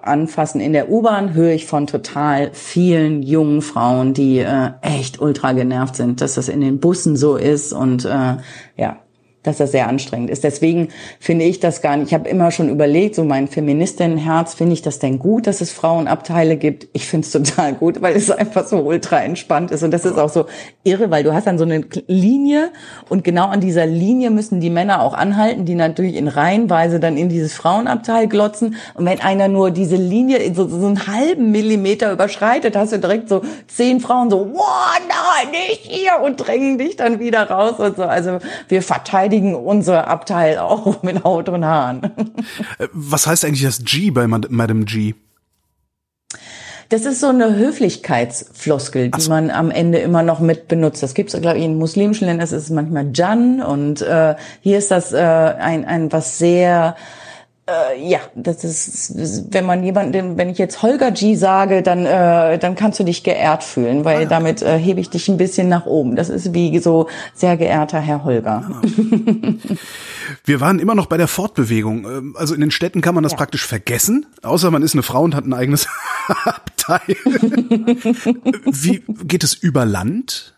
anfassen in der U-Bahn höre ich von total vielen jungen Frauen, die äh, echt ultra genervt sind, dass das in den Bussen so ist und äh, ja, dass das sehr anstrengend ist. Deswegen finde ich das gar nicht. Ich habe immer schon überlegt, so mein Feministinnenherz, finde ich das denn gut, dass es Frauenabteile gibt? Ich finde es total gut, weil es einfach so ultra entspannt ist. Und das ist auch so irre, weil du hast dann so eine Linie und genau an dieser Linie müssen die Männer auch anhalten, die natürlich in Reihenweise dann in dieses Frauenabteil glotzen. Und wenn einer nur diese Linie so, so einen halben Millimeter überschreitet, hast du direkt so zehn Frauen so, wow, nein, nicht hier und drängen dich dann wieder raus und so. Also wir verteilen verteidigen unser Abteil auch mit Haut und Haaren. Äh, was heißt eigentlich das G bei Madame G? Das ist so eine Höflichkeitsfloskel, die so. man am Ende immer noch mit benutzt. Das gibt es, glaube ich, in muslimischen Ländern ist es manchmal Jan und äh, hier ist das äh, ein, ein was sehr äh, ja, das ist, wenn man jemanden, wenn ich jetzt Holger G sage, dann, äh, dann kannst du dich geehrt fühlen, weil ah, ja. damit äh, hebe ich dich ein bisschen nach oben. Das ist wie so sehr geehrter Herr Holger. Genau. Wir waren immer noch bei der Fortbewegung. Ähm, also in den Städten kann man das ja. praktisch vergessen, außer man ist eine Frau und hat ein eigenes Abteil. wie geht es über Land?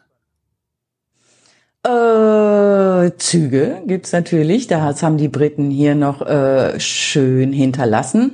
Äh, Züge gibt's natürlich. Das haben die Briten hier noch äh, schön hinterlassen.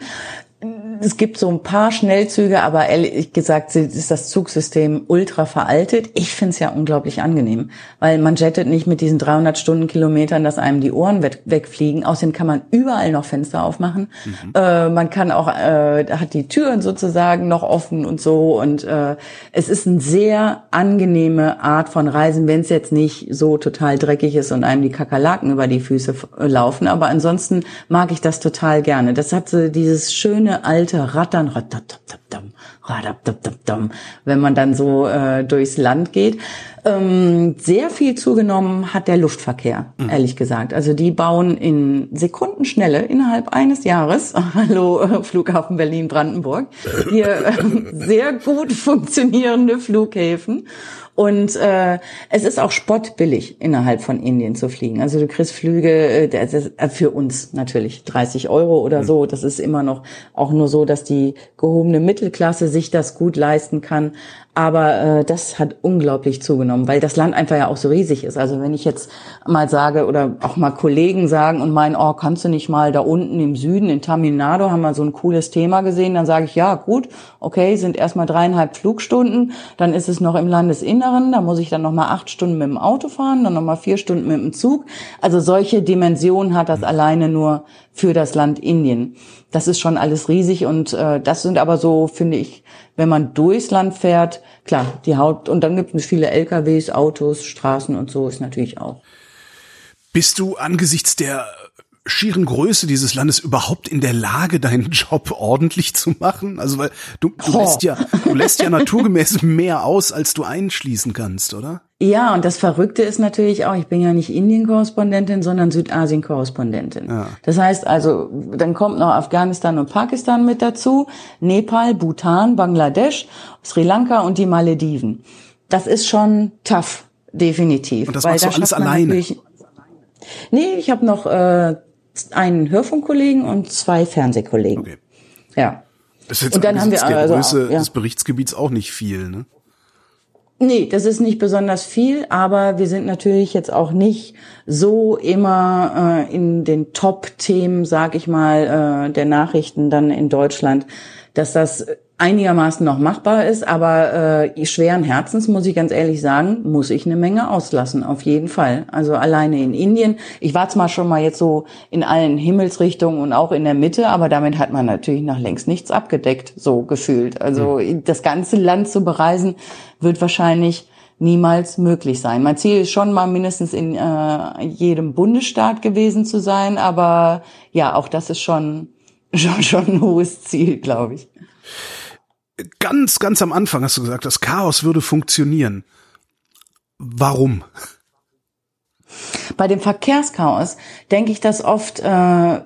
Es gibt so ein paar Schnellzüge, aber ehrlich gesagt ist das Zugsystem ultra veraltet. Ich finde es ja unglaublich angenehm, weil man jettet nicht mit diesen 300 Stundenkilometern, dass einem die Ohren wegfliegen. Außerdem kann man überall noch Fenster aufmachen. Mhm. Äh, man kann auch, äh, hat die Türen sozusagen noch offen und so. Und äh, es ist eine sehr angenehme Art von Reisen, wenn es jetzt nicht so total dreckig ist und einem die Kakerlaken über die Füße laufen. Aber ansonsten mag ich das total gerne. Das hat so dieses schöne alte Rattern, wenn man dann so äh, durchs Land geht. Ähm, sehr viel zugenommen hat der Luftverkehr, mhm. ehrlich gesagt. Also die bauen in Sekundenschnelle innerhalb eines Jahres, hallo äh, Flughafen Berlin-Brandenburg, hier äh, sehr gut funktionierende Flughäfen. Und äh, es ist auch spottbillig, innerhalb von Indien zu fliegen. Also du kriegst Flüge, äh, äh, für uns natürlich 30 Euro oder so. Das ist immer noch auch nur so, dass die gehobene Mittelklasse sich das gut leisten kann. Aber äh, das hat unglaublich zugenommen, weil das Land einfach ja auch so riesig ist. Also wenn ich jetzt mal sage oder auch mal Kollegen sagen und meinen, oh, kannst du nicht mal da unten im Süden in Tamil Nadu haben wir so ein cooles Thema gesehen, dann sage ich, ja gut, okay, sind erstmal dreieinhalb Flugstunden, dann ist es noch im Landesinneren, da muss ich dann nochmal acht Stunden mit dem Auto fahren, dann nochmal vier Stunden mit dem Zug. Also solche Dimensionen hat das alleine nur für das Land Indien. Das ist schon alles riesig und äh, das sind aber so, finde ich, wenn man durchs Land fährt, klar, die Haut und dann gibt es viele LKWs, Autos, Straßen und so ist natürlich auch. Bist du angesichts der schieren Größe dieses Landes überhaupt in der Lage, deinen Job ordentlich zu machen? Also weil du, du oh. lässt ja, du lässt ja naturgemäß mehr aus, als du einschließen kannst, oder? Ja, und das Verrückte ist natürlich auch, ich bin ja nicht Indien-Korrespondentin, sondern Südasien-Korrespondentin. Ja. Das heißt also, dann kommt noch Afghanistan und Pakistan mit dazu, Nepal, Bhutan, Bangladesch, Sri Lanka und die Malediven. Das ist schon tough, definitiv. Und das machst du alles alleine? Nee, ich habe noch äh, einen Hörfunkkollegen und zwei Fernsehkollegen. Okay. Ja. Das ist jetzt und dann haben wir der also, Größe ja. des Berichtsgebiets auch nicht viel, ne? Nee, das ist nicht besonders viel, aber wir sind natürlich jetzt auch nicht so immer äh, in den Top-Themen, sag ich mal, äh, der Nachrichten dann in Deutschland, dass das einigermaßen noch machbar ist, aber äh, schweren Herzens, muss ich ganz ehrlich sagen, muss ich eine Menge auslassen, auf jeden Fall. Also alleine in Indien, ich war zwar schon mal jetzt so in allen Himmelsrichtungen und auch in der Mitte, aber damit hat man natürlich noch längst nichts abgedeckt, so gefühlt. Also mhm. das ganze Land zu bereisen, wird wahrscheinlich niemals möglich sein. Mein Ziel ist schon mal mindestens in äh, jedem Bundesstaat gewesen zu sein, aber ja, auch das ist schon schon, schon ein hohes Ziel, glaube ich ganz, ganz am Anfang hast du gesagt, das Chaos würde funktionieren. Warum? Bei dem Verkehrschaos denke ich das oft, äh,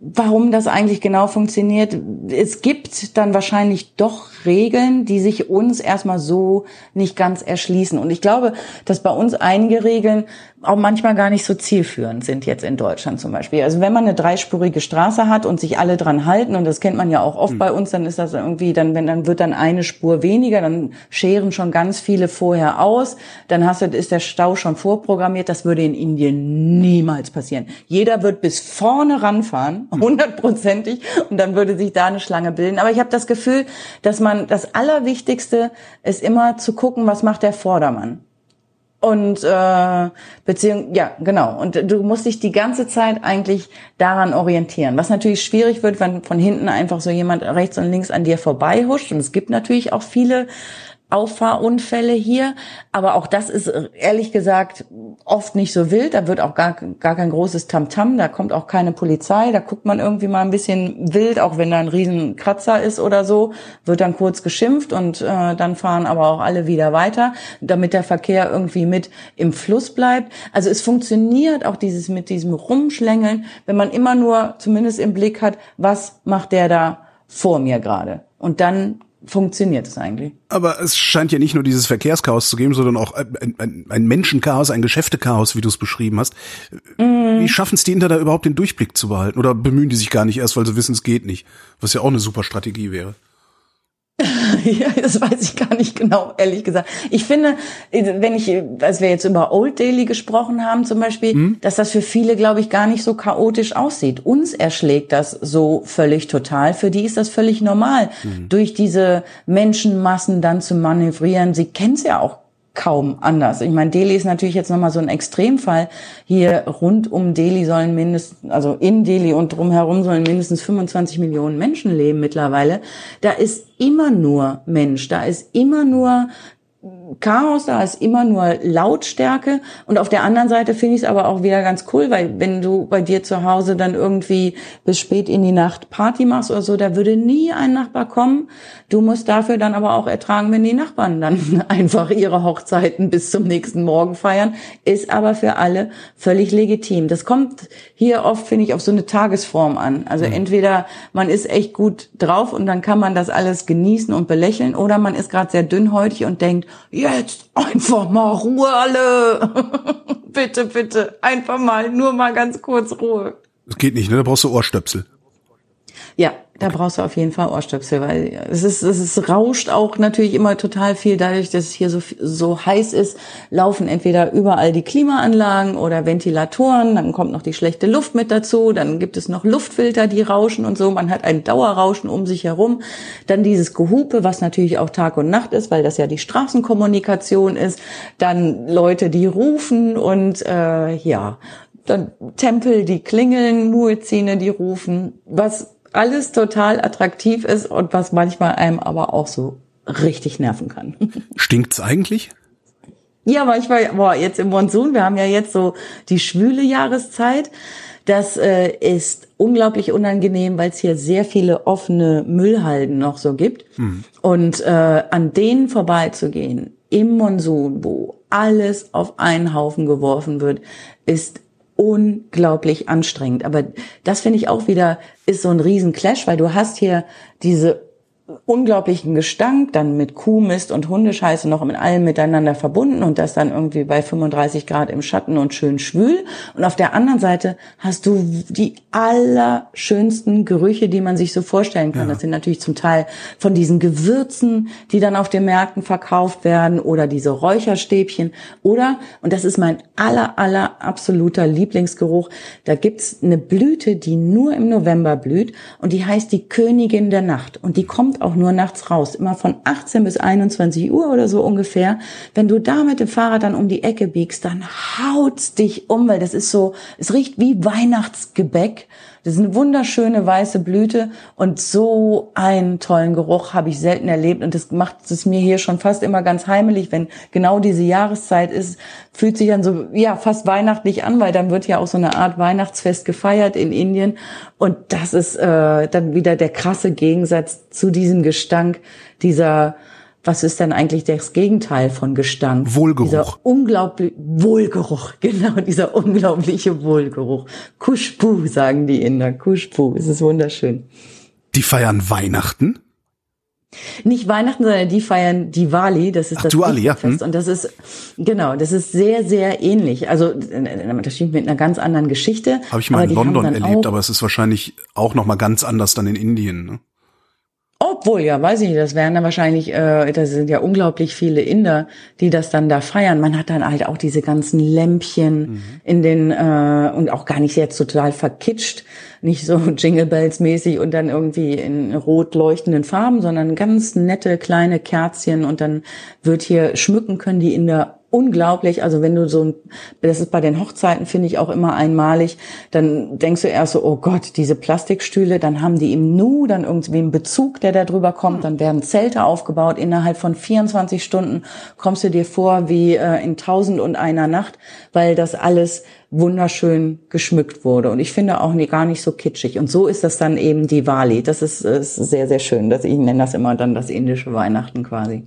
warum das eigentlich genau funktioniert. Es gibt dann wahrscheinlich doch Regeln, die sich uns erstmal so nicht ganz erschließen. Und ich glaube, dass bei uns einige Regeln auch manchmal gar nicht so zielführend sind jetzt in Deutschland zum Beispiel. Also wenn man eine dreispurige Straße hat und sich alle dran halten, und das kennt man ja auch oft mhm. bei uns, dann ist das irgendwie, dann, wenn, dann wird dann eine Spur weniger, dann scheren schon ganz viele vorher aus, dann hast du, ist der Stau schon vorprogrammiert, das würde in Indien niemals passieren. Jeder wird bis vorne ranfahren, hm. hundertprozentig, und dann würde sich da eine Schlange bilden. Aber ich habe das Gefühl, dass man, das Allerwichtigste ist immer zu gucken, was macht der Vordermann. Und äh, beziehung ja genau. Und du musst dich die ganze Zeit eigentlich daran orientieren. Was natürlich schwierig wird, wenn von hinten einfach so jemand rechts und links an dir vorbeihuscht. Und es gibt natürlich auch viele Auffahrunfälle hier. Aber auch das ist ehrlich gesagt oft nicht so wild. Da wird auch gar, gar kein großes Tamtam. -Tam. Da kommt auch keine Polizei. Da guckt man irgendwie mal ein bisschen wild, auch wenn da ein riesen Kratzer ist oder so. Wird dann kurz geschimpft und äh, dann fahren aber auch alle wieder weiter, damit der Verkehr irgendwie mit im Fluss bleibt. Also es funktioniert auch dieses mit diesem Rumschlängeln, wenn man immer nur zumindest im Blick hat, was macht der da vor mir gerade. Und dann funktioniert es eigentlich. Aber es scheint ja nicht nur dieses Verkehrschaos zu geben, sondern auch ein, ein, ein Menschenchaos, ein Geschäftechaos, wie du es beschrieben hast. Mm. Wie schaffen es die Inter da überhaupt den Durchblick zu behalten? Oder bemühen die sich gar nicht erst, weil sie wissen, es geht nicht? Was ja auch eine super Strategie wäre. ja, das weiß ich gar nicht genau, ehrlich gesagt. Ich finde, wenn ich, als wir jetzt über Old Daily gesprochen haben zum Beispiel, mhm. dass das für viele, glaube ich, gar nicht so chaotisch aussieht. Uns erschlägt das so völlig total. Für die ist das völlig normal, mhm. durch diese Menschenmassen dann zu manövrieren. Sie kennen es ja auch kaum anders. Ich meine, Delhi ist natürlich jetzt nochmal so ein Extremfall. Hier rund um Delhi sollen mindestens, also in Delhi und drumherum sollen mindestens 25 Millionen Menschen leben mittlerweile. Da ist immer nur Mensch, da ist immer nur Chaos, da ist immer nur Lautstärke. Und auf der anderen Seite finde ich es aber auch wieder ganz cool, weil wenn du bei dir zu Hause dann irgendwie bis spät in die Nacht Party machst oder so, da würde nie ein Nachbar kommen. Du musst dafür dann aber auch ertragen, wenn die Nachbarn dann einfach ihre Hochzeiten bis zum nächsten Morgen feiern. Ist aber für alle völlig legitim. Das kommt hier oft, finde ich, auf so eine Tagesform an. Also entweder man ist echt gut drauf und dann kann man das alles genießen und belächeln oder man ist gerade sehr dünnhäutig und denkt, jetzt einfach mal Ruhe alle. bitte, bitte, einfach mal, nur mal ganz kurz Ruhe. Das geht nicht, ne? Da brauchst du Ohrstöpsel. Ja, da brauchst du auf jeden Fall Ohrstöpsel, weil es ist, es ist, rauscht auch natürlich immer total viel. Dadurch, dass es hier so, so heiß ist, laufen entweder überall die Klimaanlagen oder Ventilatoren. Dann kommt noch die schlechte Luft mit dazu. Dann gibt es noch Luftfilter, die rauschen und so. Man hat ein Dauerrauschen um sich herum. Dann dieses Gehupe, was natürlich auch Tag und Nacht ist, weil das ja die Straßenkommunikation ist. Dann Leute, die rufen und äh, ja, dann Tempel, die klingeln, Muezzine, die rufen. Was alles total attraktiv ist und was manchmal einem aber auch so richtig nerven kann. Stinkt's eigentlich? Ja, manchmal, boah, jetzt im Monsun, wir haben ja jetzt so die schwüle Jahreszeit. Das äh, ist unglaublich unangenehm, weil es hier sehr viele offene Müllhalden noch so gibt. Hm. Und äh, an denen vorbeizugehen im Monsun, wo alles auf einen Haufen geworfen wird, ist unglaublich anstrengend. Aber das finde ich auch wieder ist so ein Riesenclash, weil du hast hier diese unglaublichen Gestank, dann mit Kuhmist und Hundescheiße noch mit allem miteinander verbunden und das dann irgendwie bei 35 Grad im Schatten und schön schwül. Und auf der anderen Seite hast du die allerschönsten Gerüche, die man sich so vorstellen kann. Ja. Das sind natürlich zum Teil von diesen Gewürzen, die dann auf den Märkten verkauft werden oder diese Räucherstäbchen oder, und das ist mein aller, aller absoluter Lieblingsgeruch, da gibt's eine Blüte, die nur im November blüht und die heißt die Königin der Nacht und die kommt kommt auch nur nachts raus, immer von 18 bis 21 Uhr oder so ungefähr. Wenn du da mit dem Fahrrad dann um die Ecke biegst, dann haut's dich um, weil das ist so, es riecht wie Weihnachtsgebäck. Das ist eine wunderschöne weiße Blüte und so einen tollen Geruch habe ich selten erlebt und das macht es mir hier schon fast immer ganz heimelig, wenn genau diese Jahreszeit ist, fühlt sich dann so ja fast weihnachtlich an, weil dann wird ja auch so eine Art Weihnachtsfest gefeiert in Indien und das ist äh, dann wieder der krasse Gegensatz zu diesem Gestank dieser was ist denn eigentlich das Gegenteil von Gestank? Wohlgeruch. Dieser unglaubliche Wohlgeruch, genau, dieser unglaubliche Wohlgeruch. Kushpu, sagen die Inder. Kushpu, es ist wunderschön. Die feiern Weihnachten? Nicht Weihnachten, sondern die feiern Diwali, das ist Ach, das Diwali, ja. Fest. Hm. Und das ist, genau, das ist sehr, sehr ähnlich. Also, das stimmt mit einer ganz anderen Geschichte. Habe ich mal in London erlebt, aber es ist wahrscheinlich auch noch mal ganz anders dann in Indien. Ne? Obwohl, ja, weiß ich nicht, das wären dann wahrscheinlich, äh, das sind ja unglaublich viele Inder, die das dann da feiern. Man hat dann halt auch diese ganzen Lämpchen mhm. in den, äh, und auch gar nicht jetzt total verkitscht, nicht so Jingle Bells mäßig und dann irgendwie in rot leuchtenden Farben, sondern ganz nette kleine Kerzchen und dann wird hier schmücken können die Inder unglaublich. Also wenn du so, das ist bei den Hochzeiten, finde ich auch immer einmalig, dann denkst du erst so, oh Gott, diese Plastikstühle, dann haben die im Nu dann irgendwie einen Bezug, der da drüber kommt, dann werden Zelte aufgebaut. Innerhalb von 24 Stunden kommst du dir vor wie äh, in tausend und einer Nacht, weil das alles wunderschön geschmückt wurde. Und ich finde auch nie, gar nicht so kitschig. Und so ist das dann eben die Wali. Das ist, ist sehr, sehr schön. Dass ich nenne das immer dann das indische Weihnachten quasi.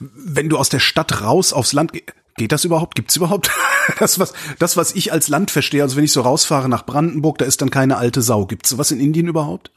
Wenn du aus der Stadt raus aufs Land gehst, Geht das überhaupt? Gibt's überhaupt das was das was ich als Land verstehe? Also wenn ich so rausfahre nach Brandenburg, da ist dann keine alte Sau. Gibt's sowas in Indien überhaupt?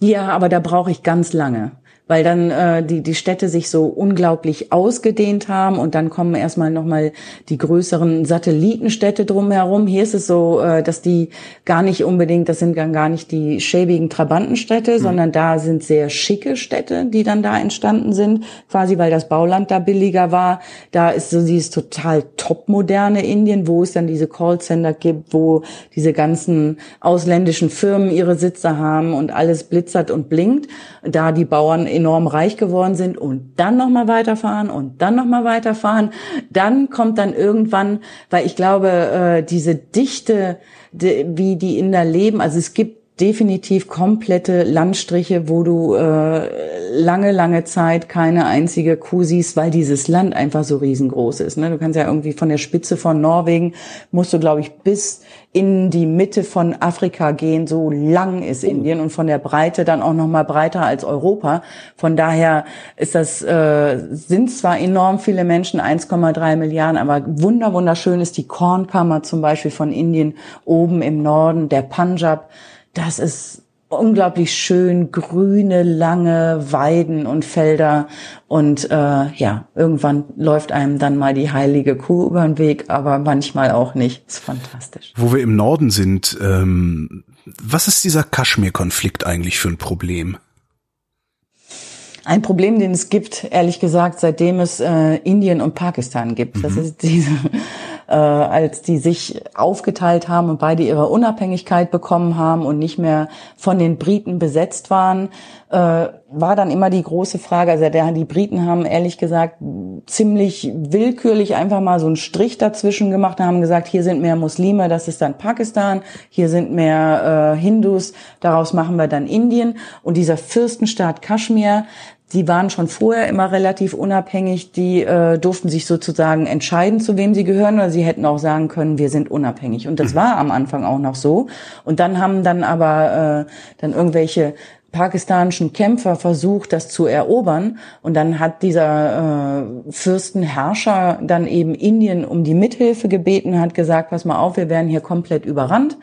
Ja, aber da brauche ich ganz lange weil dann äh, die, die Städte sich so unglaublich ausgedehnt haben und dann kommen erstmal nochmal die größeren Satellitenstädte drumherum. Hier ist es so, äh, dass die gar nicht unbedingt, das sind dann gar nicht die schäbigen Trabantenstädte, mhm. sondern da sind sehr schicke Städte, die dann da entstanden sind, quasi weil das Bauland da billiger war. Da ist so dieses total topmoderne Indien, wo es dann diese Callcenter gibt, wo diese ganzen ausländischen Firmen ihre Sitze haben und alles blitzert und blinkt. Da die Bauern enorm reich geworden sind und dann nochmal weiterfahren und dann nochmal weiterfahren. Dann kommt dann irgendwann, weil ich glaube, äh, diese Dichte, wie die Inder leben, also es gibt definitiv komplette Landstriche, wo du äh, lange, lange Zeit keine einzige Kuh siehst, weil dieses Land einfach so riesengroß ist. Ne? Du kannst ja irgendwie von der Spitze von Norwegen, musst du, glaube ich, bis in die Mitte von Afrika gehen. So lang ist oh. Indien und von der Breite dann auch noch mal breiter als Europa. Von daher ist das äh, sind zwar enorm viele Menschen, 1,3 Milliarden, aber wunder wunderschön ist die Kornkammer zum Beispiel von Indien oben im Norden, der Punjab das ist unglaublich schön, grüne, lange Weiden und Felder. Und äh, ja, irgendwann läuft einem dann mal die heilige Kuh über den Weg, aber manchmal auch nicht. Ist fantastisch. Wo wir im Norden sind, ähm, was ist dieser Kaschmir-Konflikt eigentlich für ein Problem? Ein Problem, den es gibt, ehrlich gesagt, seitdem es äh, Indien und Pakistan gibt. Mhm. Das ist diese äh, als die sich aufgeteilt haben und beide ihre Unabhängigkeit bekommen haben und nicht mehr von den Briten besetzt waren, äh, war dann immer die große Frage, also der, die Briten haben ehrlich gesagt ziemlich willkürlich einfach mal so einen Strich dazwischen gemacht und haben gesagt, hier sind mehr Muslime, das ist dann Pakistan, hier sind mehr äh, Hindus, daraus machen wir dann Indien. Und dieser Fürstenstaat Kaschmir, die waren schon vorher immer relativ unabhängig, die äh, durften sich sozusagen entscheiden, zu wem sie gehören, oder sie hätten auch sagen können, wir sind unabhängig. Und das mhm. war am Anfang auch noch so. Und dann haben dann aber äh, dann irgendwelche pakistanischen Kämpfer versucht, das zu erobern. Und dann hat dieser äh, Fürstenherrscher dann eben Indien um die Mithilfe gebeten, hat gesagt, pass mal auf, wir werden hier komplett überrannt.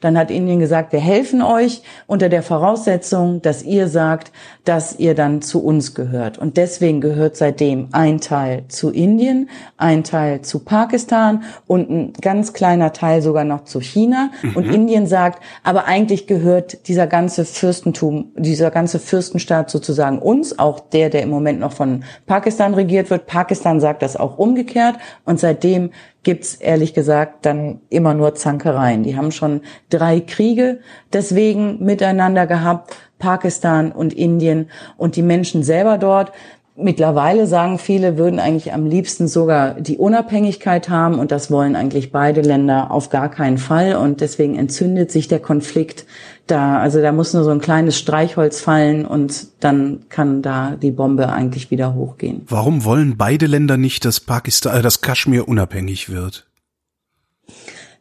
Dann hat Indien gesagt, wir helfen euch unter der Voraussetzung, dass ihr sagt, dass ihr dann zu uns gehört. Und deswegen gehört seitdem ein Teil zu Indien, ein Teil zu Pakistan und ein ganz kleiner Teil sogar noch zu China. Mhm. Und Indien sagt, aber eigentlich gehört dieser ganze Fürstentum, dieser ganze Fürstenstaat sozusagen uns, auch der, der im Moment noch von Pakistan regiert wird. Pakistan sagt das auch umgekehrt. Und seitdem gibt's ehrlich gesagt dann immer nur Zankereien. Die haben schon drei Kriege deswegen miteinander gehabt, Pakistan und Indien und die Menschen selber dort. Mittlerweile sagen viele, würden eigentlich am liebsten sogar die Unabhängigkeit haben und das wollen eigentlich beide Länder auf gar keinen Fall und deswegen entzündet sich der Konflikt da. Also da muss nur so ein kleines Streichholz fallen und dann kann da die Bombe eigentlich wieder hochgehen. Warum wollen beide Länder nicht, dass Pakistan, äh, dass Kaschmir unabhängig wird?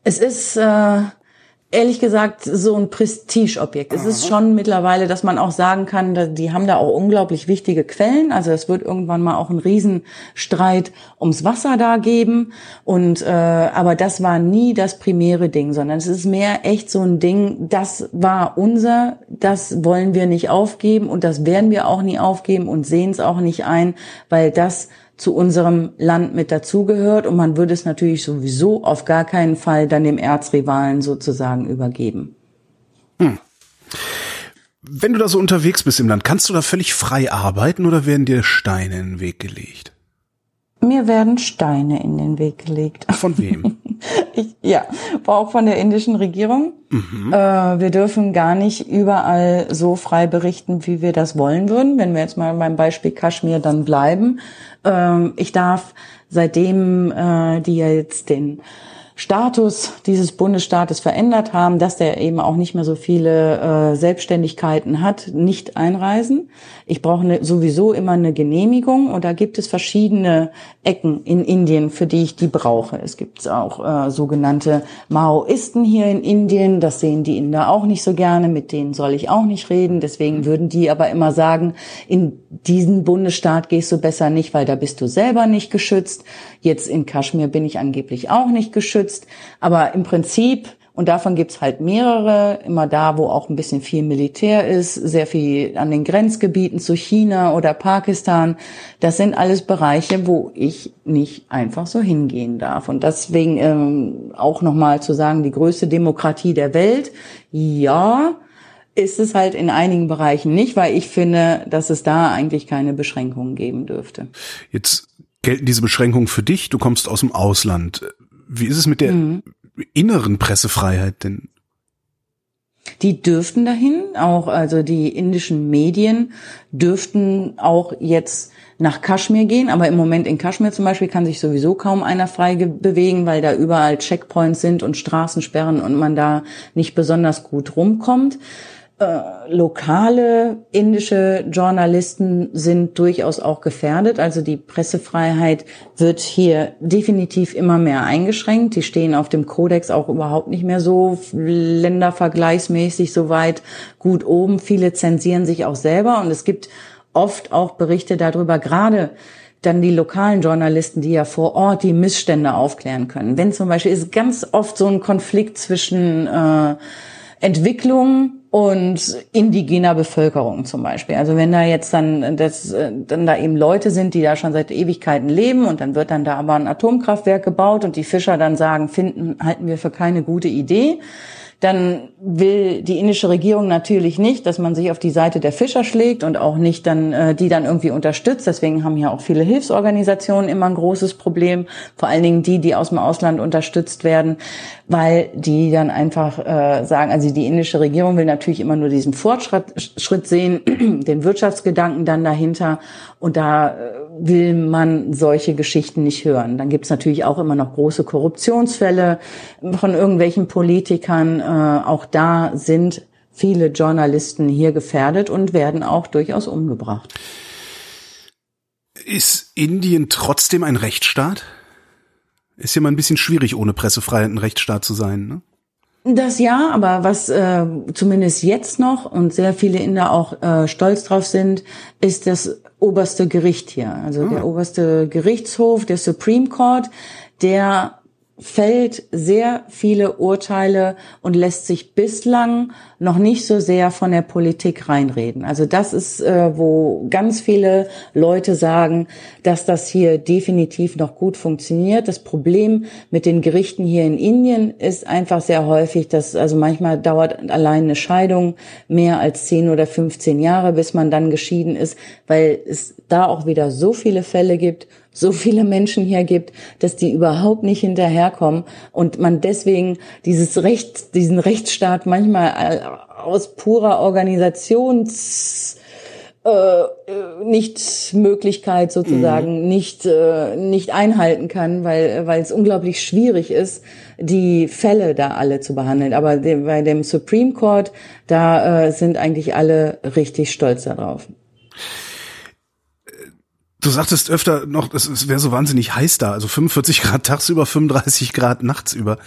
Es ist äh, ehrlich gesagt so ein Prestigeobjekt. Es ist schon mittlerweile, dass man auch sagen kann, die haben da auch unglaublich wichtige Quellen. Also es wird irgendwann mal auch einen Riesenstreit ums Wasser da geben. Und äh, aber das war nie das primäre Ding, sondern es ist mehr echt so ein Ding. Das war unser, das wollen wir nicht aufgeben und das werden wir auch nie aufgeben und sehen es auch nicht ein, weil das zu unserem Land mit dazugehört und man würde es natürlich sowieso auf gar keinen Fall dann dem Erzrivalen sozusagen übergeben. Hm. Wenn du da so unterwegs bist im Land, kannst du da völlig frei arbeiten oder werden dir Steine in den Weg gelegt? Mir werden Steine in den Weg gelegt. Von wem? ich, ja, auch von der indischen Regierung. Mhm. Äh, wir dürfen gar nicht überall so frei berichten, wie wir das wollen würden. Wenn wir jetzt mal beim Beispiel Kaschmir dann bleiben. Ähm, ich darf, seitdem äh, die jetzt den Status dieses Bundesstaates verändert haben, dass der eben auch nicht mehr so viele äh, Selbstständigkeiten hat, nicht einreisen. Ich brauche ne, sowieso immer eine Genehmigung und da gibt es verschiedene Ecken in Indien, für die ich die brauche. Es gibt auch äh, sogenannte Maoisten hier in Indien, das sehen die Inder auch nicht so gerne, mit denen soll ich auch nicht reden. Deswegen würden die aber immer sagen, in diesen Bundesstaat gehst du besser nicht, weil da bist du selber nicht geschützt. Jetzt in Kaschmir bin ich angeblich auch nicht geschützt. Aber im Prinzip Und davon gibt's halt mehrere, immer da, wo auch ein bisschen viel Militär ist, sehr viel an den Grenzgebieten zu China oder Pakistan. Das sind alles Bereiche, wo ich nicht einfach so hingehen darf. Und deswegen ähm, auch nochmal zu sagen, die größte Demokratie der Welt, ja, ist es halt in einigen Bereichen nicht, weil ich finde, dass es da eigentlich keine Beschränkungen geben dürfte. Jetzt gelten diese Beschränkungen für dich, du kommst aus dem Ausland. Wie ist es mit der mhm inneren Pressefreiheit denn? Die dürften dahin, auch also die indischen Medien dürften auch jetzt nach Kaschmir gehen, aber im Moment in Kaschmir zum Beispiel kann sich sowieso kaum einer frei bewegen, weil da überall Checkpoints sind und Straßensperren und man da nicht besonders gut rumkommt äh, lokale indische Journalisten sind durchaus auch gefährdet. Also die Pressefreiheit wird hier definitiv immer mehr eingeschränkt. Die stehen auf dem Kodex auch überhaupt nicht mehr so ländervergleichsmäßig so weit gut oben. Viele zensieren sich auch selber und es gibt oft auch Berichte darüber, gerade dann die lokalen Journalisten, die ja vor Ort die Missstände aufklären können. Wenn zum Beispiel ist ganz oft so ein Konflikt zwischen äh, Entwicklung und indigener Bevölkerung zum Beispiel. Also wenn da jetzt dann, das, dann da eben Leute sind, die da schon seit Ewigkeiten leben und dann wird dann da aber ein Atomkraftwerk gebaut und die Fischer dann sagen, finden, halten wir für keine gute Idee, dann will die indische Regierung natürlich nicht, dass man sich auf die Seite der Fischer schlägt und auch nicht dann äh, die dann irgendwie unterstützt. Deswegen haben ja auch viele Hilfsorganisationen immer ein großes Problem, vor allen Dingen die, die aus dem Ausland unterstützt werden, weil die dann einfach äh, sagen, also die indische Regierung will natürlich immer nur diesen Fortschritt Schritt sehen, den Wirtschaftsgedanken dann dahinter und da äh, will man solche Geschichten nicht hören. Dann gibt's natürlich auch immer noch große Korruptionsfälle von irgendwelchen Politikern. Äh, auch da sind viele Journalisten hier gefährdet und werden auch durchaus umgebracht. Ist Indien trotzdem ein Rechtsstaat? Ist ja mal ein bisschen schwierig, ohne Pressefreiheit ein Rechtsstaat zu sein, ne? Das ja, aber was äh, zumindest jetzt noch und sehr viele Inder auch äh, stolz drauf sind, ist das oberste Gericht hier. Also ah. der oberste Gerichtshof, der Supreme Court, der fällt sehr viele Urteile und lässt sich bislang noch nicht so sehr von der Politik reinreden. Also das ist, äh, wo ganz viele Leute sagen, dass das hier definitiv noch gut funktioniert. Das Problem mit den Gerichten hier in Indien ist einfach sehr häufig, dass also manchmal dauert allein eine Scheidung mehr als 10 oder 15 Jahre, bis man dann geschieden ist, weil es da auch wieder so viele Fälle gibt so viele Menschen hier gibt, dass die überhaupt nicht hinterherkommen und man deswegen dieses Recht, diesen Rechtsstaat manchmal aus purer Organisations äh, nicht Möglichkeit sozusagen mhm. nicht äh, nicht einhalten kann, weil weil es unglaublich schwierig ist, die Fälle da alle zu behandeln. Aber de, bei dem Supreme Court da äh, sind eigentlich alle richtig stolz darauf. Du sagtest öfter noch, es wäre so wahnsinnig heiß da, also 45 Grad tagsüber, 35 Grad nachtsüber.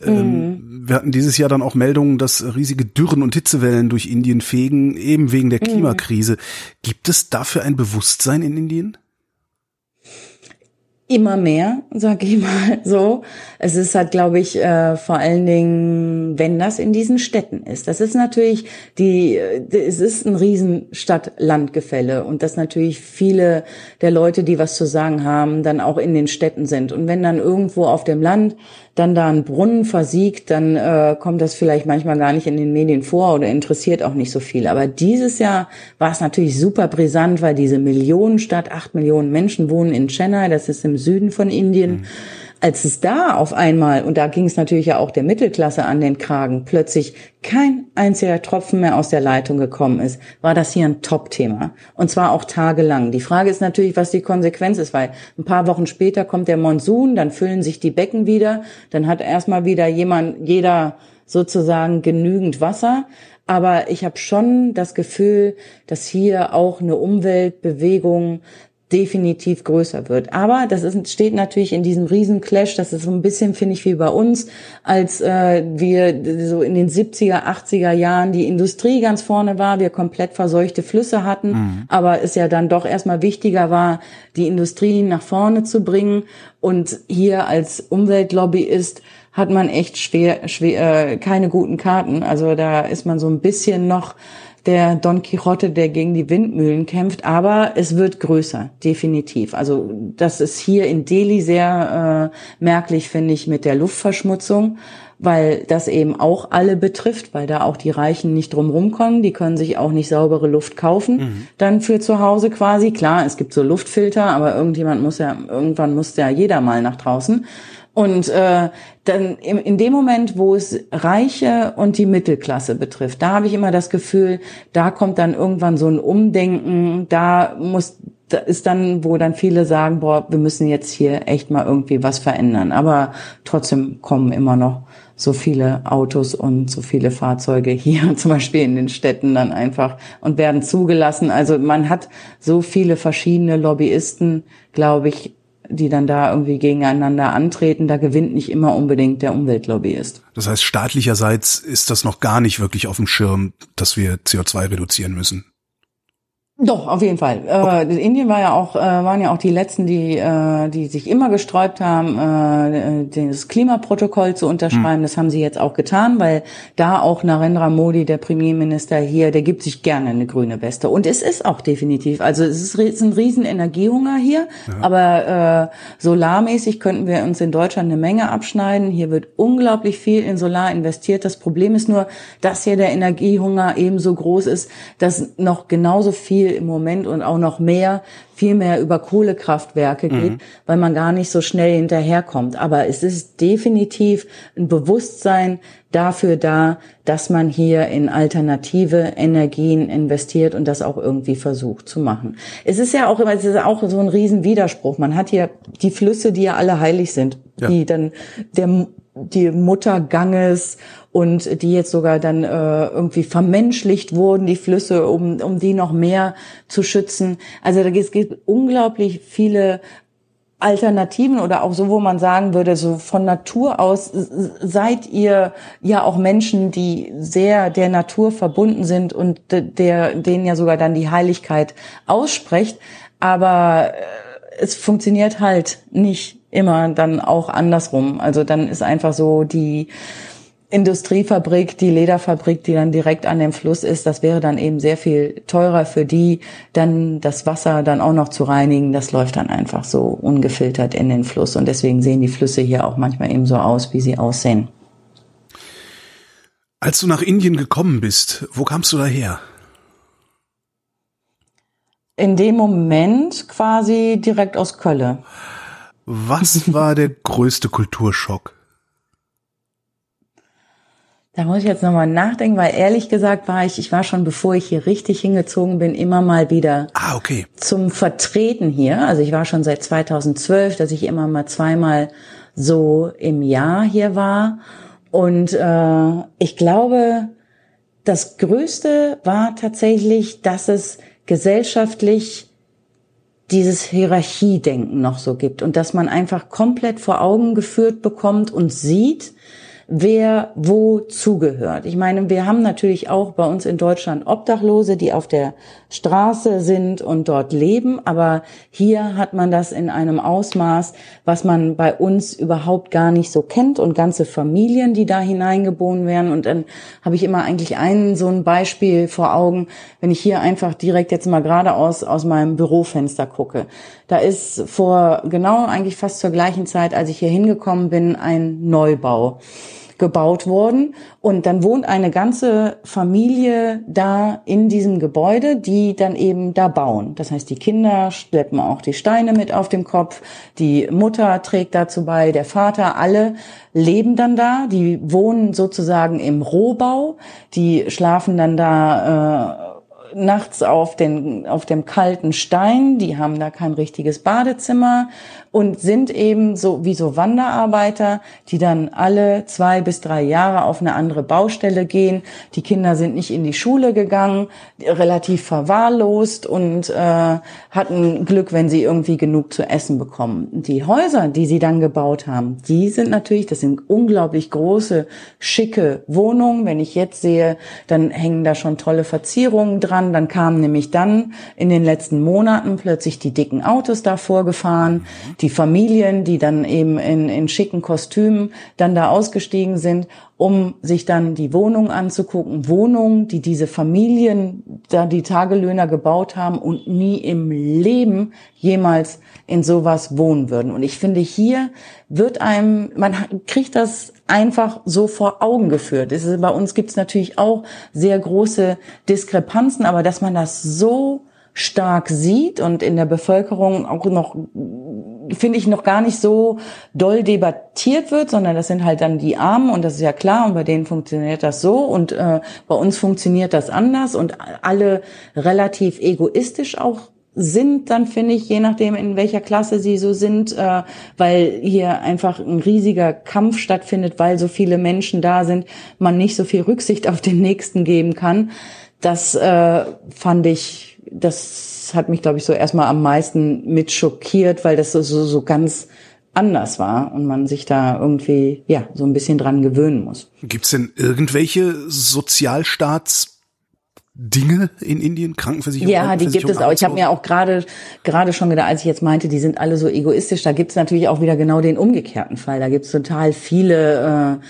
Ähm, mhm. wir hatten dieses Jahr dann auch Meldungen, dass riesige Dürren und Hitzewellen durch Indien fegen, eben wegen der mhm. Klimakrise. Mhm. Gibt es dafür ein Bewusstsein in Indien? Immer mehr, sag ich mal so. Es ist halt, glaube ich, äh, vor allen Dingen, wenn das in diesen Städten ist. Das ist natürlich die, es ist ein riesen Stadt-Land-Gefälle und dass natürlich viele der Leute, die was zu sagen haben, dann auch in den Städten sind. Und wenn dann irgendwo auf dem Land dann da ein Brunnen versiegt, dann äh, kommt das vielleicht manchmal gar nicht in den Medien vor oder interessiert auch nicht so viel. Aber dieses Jahr war es natürlich super brisant, weil diese Millionenstadt, acht Millionen Menschen wohnen in Chennai, das ist im Süden von Indien. Mhm als es da auf einmal, und da ging es natürlich ja auch der Mittelklasse an den Kragen, plötzlich kein einziger Tropfen mehr aus der Leitung gekommen ist, war das hier ein Top-Thema. Und zwar auch tagelang. Die Frage ist natürlich, was die Konsequenz ist, weil ein paar Wochen später kommt der Monsun, dann füllen sich die Becken wieder, dann hat erstmal wieder jemand, jeder sozusagen genügend Wasser. Aber ich habe schon das Gefühl, dass hier auch eine Umweltbewegung definitiv größer wird. Aber das ist, steht natürlich in diesem Riesenclash, das ist so ein bisschen, finde ich, wie bei uns, als äh, wir so in den 70er, 80er Jahren die Industrie ganz vorne war, wir komplett verseuchte Flüsse hatten, mhm. aber es ja dann doch erstmal wichtiger war, die Industrie nach vorne zu bringen. Und hier als Umweltlobbyist hat man echt schwer, schwer äh, keine guten Karten. Also da ist man so ein bisschen noch der Don Quixote, der gegen die Windmühlen kämpft, aber es wird größer, definitiv. Also das ist hier in Delhi sehr äh, merklich, finde ich, mit der Luftverschmutzung, weil das eben auch alle betrifft, weil da auch die Reichen nicht drumherum kommen, die können sich auch nicht saubere Luft kaufen, mhm. dann für zu Hause quasi. Klar, es gibt so Luftfilter, aber irgendjemand muss ja, irgendwann muss ja jeder mal nach draußen. Und äh, dann in, in dem Moment, wo es Reiche und die Mittelklasse betrifft, da habe ich immer das Gefühl, da kommt dann irgendwann so ein Umdenken, da muss da ist dann, wo dann viele sagen, boah, wir müssen jetzt hier echt mal irgendwie was verändern. Aber trotzdem kommen immer noch so viele Autos und so viele Fahrzeuge hier, zum Beispiel in den Städten dann einfach und werden zugelassen. Also man hat so viele verschiedene Lobbyisten, glaube ich, die dann da irgendwie gegeneinander antreten, da gewinnt nicht immer unbedingt der Umweltlobbyist. Das heißt, staatlicherseits ist das noch gar nicht wirklich auf dem Schirm, dass wir CO2 reduzieren müssen. Doch, auf jeden Fall. Okay. Äh, Indien war ja auch, äh, waren ja auch die letzten, die, äh, die sich immer gesträubt haben, äh, das Klimaprotokoll zu unterschreiben. Hm. Das haben sie jetzt auch getan, weil da auch Narendra Modi, der Premierminister hier, der gibt sich gerne eine grüne Weste. Und es ist auch definitiv. Also es ist, es ein riesen Energiehunger hier, ja. aber äh, solarmäßig könnten wir uns in Deutschland eine Menge abschneiden. Hier wird unglaublich viel in Solar investiert. Das Problem ist nur, dass hier der Energiehunger ebenso groß ist, dass noch genauso viel im Moment und auch noch mehr, viel mehr über Kohlekraftwerke geht, mhm. weil man gar nicht so schnell hinterherkommt. Aber es ist definitiv ein Bewusstsein dafür da, dass man hier in alternative Energien investiert und das auch irgendwie versucht zu machen. Es ist ja auch immer, es ist auch so ein Riesenwiderspruch. Man hat hier die Flüsse, die ja alle heilig sind, ja. die dann der die Mutter Ganges und die jetzt sogar dann äh, irgendwie vermenschlicht wurden, die Flüsse, um, um die noch mehr zu schützen. Also da gibt es unglaublich viele Alternativen oder auch so, wo man sagen würde, so von Natur aus seid ihr ja auch Menschen, die sehr der Natur verbunden sind und der, denen ja sogar dann die Heiligkeit aussprecht. Aber äh, es funktioniert halt nicht immer dann auch andersrum. Also dann ist einfach so die Industriefabrik, die Lederfabrik, die dann direkt an dem Fluss ist, das wäre dann eben sehr viel teurer für die, dann das Wasser dann auch noch zu reinigen. Das läuft dann einfach so ungefiltert in den Fluss und deswegen sehen die Flüsse hier auch manchmal eben so aus, wie sie aussehen. Als du nach Indien gekommen bist, wo kamst du daher? In dem Moment quasi direkt aus Kölle. Was war der größte Kulturschock? Da muss ich jetzt nochmal nachdenken, weil ehrlich gesagt war ich, ich war schon, bevor ich hier richtig hingezogen bin, immer mal wieder ah, okay. zum Vertreten hier. Also ich war schon seit 2012, dass ich immer mal zweimal so im Jahr hier war. Und äh, ich glaube, das Größte war tatsächlich, dass es gesellschaftlich dieses Hierarchiedenken noch so gibt und dass man einfach komplett vor Augen geführt bekommt und sieht, wer wo zugehört. Ich meine, wir haben natürlich auch bei uns in Deutschland Obdachlose, die auf der Straße sind und dort leben, aber hier hat man das in einem Ausmaß, was man bei uns überhaupt gar nicht so kennt und ganze Familien, die da hineingeboren werden. Und dann habe ich immer eigentlich einen so ein Beispiel vor Augen, wenn ich hier einfach direkt jetzt mal geradeaus aus meinem Bürofenster gucke. Da ist vor genau eigentlich fast zur gleichen Zeit, als ich hier hingekommen bin, ein Neubau gebaut worden. Und dann wohnt eine ganze Familie da in diesem Gebäude, die dann eben da bauen. Das heißt, die Kinder schleppen auch die Steine mit auf dem Kopf, die Mutter trägt dazu bei, der Vater, alle leben dann da, die wohnen sozusagen im Rohbau, die schlafen dann da. Äh, nachts auf, den, auf dem kalten Stein, die haben da kein richtiges Badezimmer und sind eben so wie so Wanderarbeiter, die dann alle zwei bis drei Jahre auf eine andere Baustelle gehen. Die Kinder sind nicht in die Schule gegangen, relativ verwahrlost und äh, hatten Glück, wenn sie irgendwie genug zu essen bekommen. Die Häuser, die sie dann gebaut haben, die sind natürlich, das sind unglaublich große, schicke Wohnungen. Wenn ich jetzt sehe, dann hängen da schon tolle Verzierungen dran gefahren. Dann kamen nämlich dann in den letzten Monaten plötzlich die dicken Autos da vorgefahren, die Familien, die dann eben in, in schicken Kostümen dann da ausgestiegen sind, um sich dann die Wohnung anzugucken. Wohnungen, die diese Familien, da die Tagelöhner gebaut haben und nie im Leben jemals in sowas wohnen würden. Und ich finde, hier wird einem, man kriegt das einfach so vor Augen geführt. Ist, bei uns gibt es natürlich auch sehr große Diskrepanzen, aber dass man das so stark sieht und in der Bevölkerung auch noch, finde ich, noch gar nicht so doll debattiert wird, sondern das sind halt dann die Armen und das ist ja klar und bei denen funktioniert das so und äh, bei uns funktioniert das anders und alle relativ egoistisch auch sind dann, finde ich, je nachdem, in welcher Klasse sie so sind, äh, weil hier einfach ein riesiger Kampf stattfindet, weil so viele Menschen da sind, man nicht so viel Rücksicht auf den Nächsten geben kann. Das äh, fand ich, das hat mich, glaube ich, so erstmal am meisten mit schockiert, weil das so, so, ganz anders war und man sich da irgendwie ja so ein bisschen dran gewöhnen muss. Gibt's denn irgendwelche Sozialstaats Dinge in Indien, Krankenversicherung? Ja, die gibt es auch. Ich habe mir auch gerade gerade schon gedacht, als ich jetzt meinte, die sind alle so egoistisch, da gibt es natürlich auch wieder genau den umgekehrten Fall. Da gibt es total viele äh,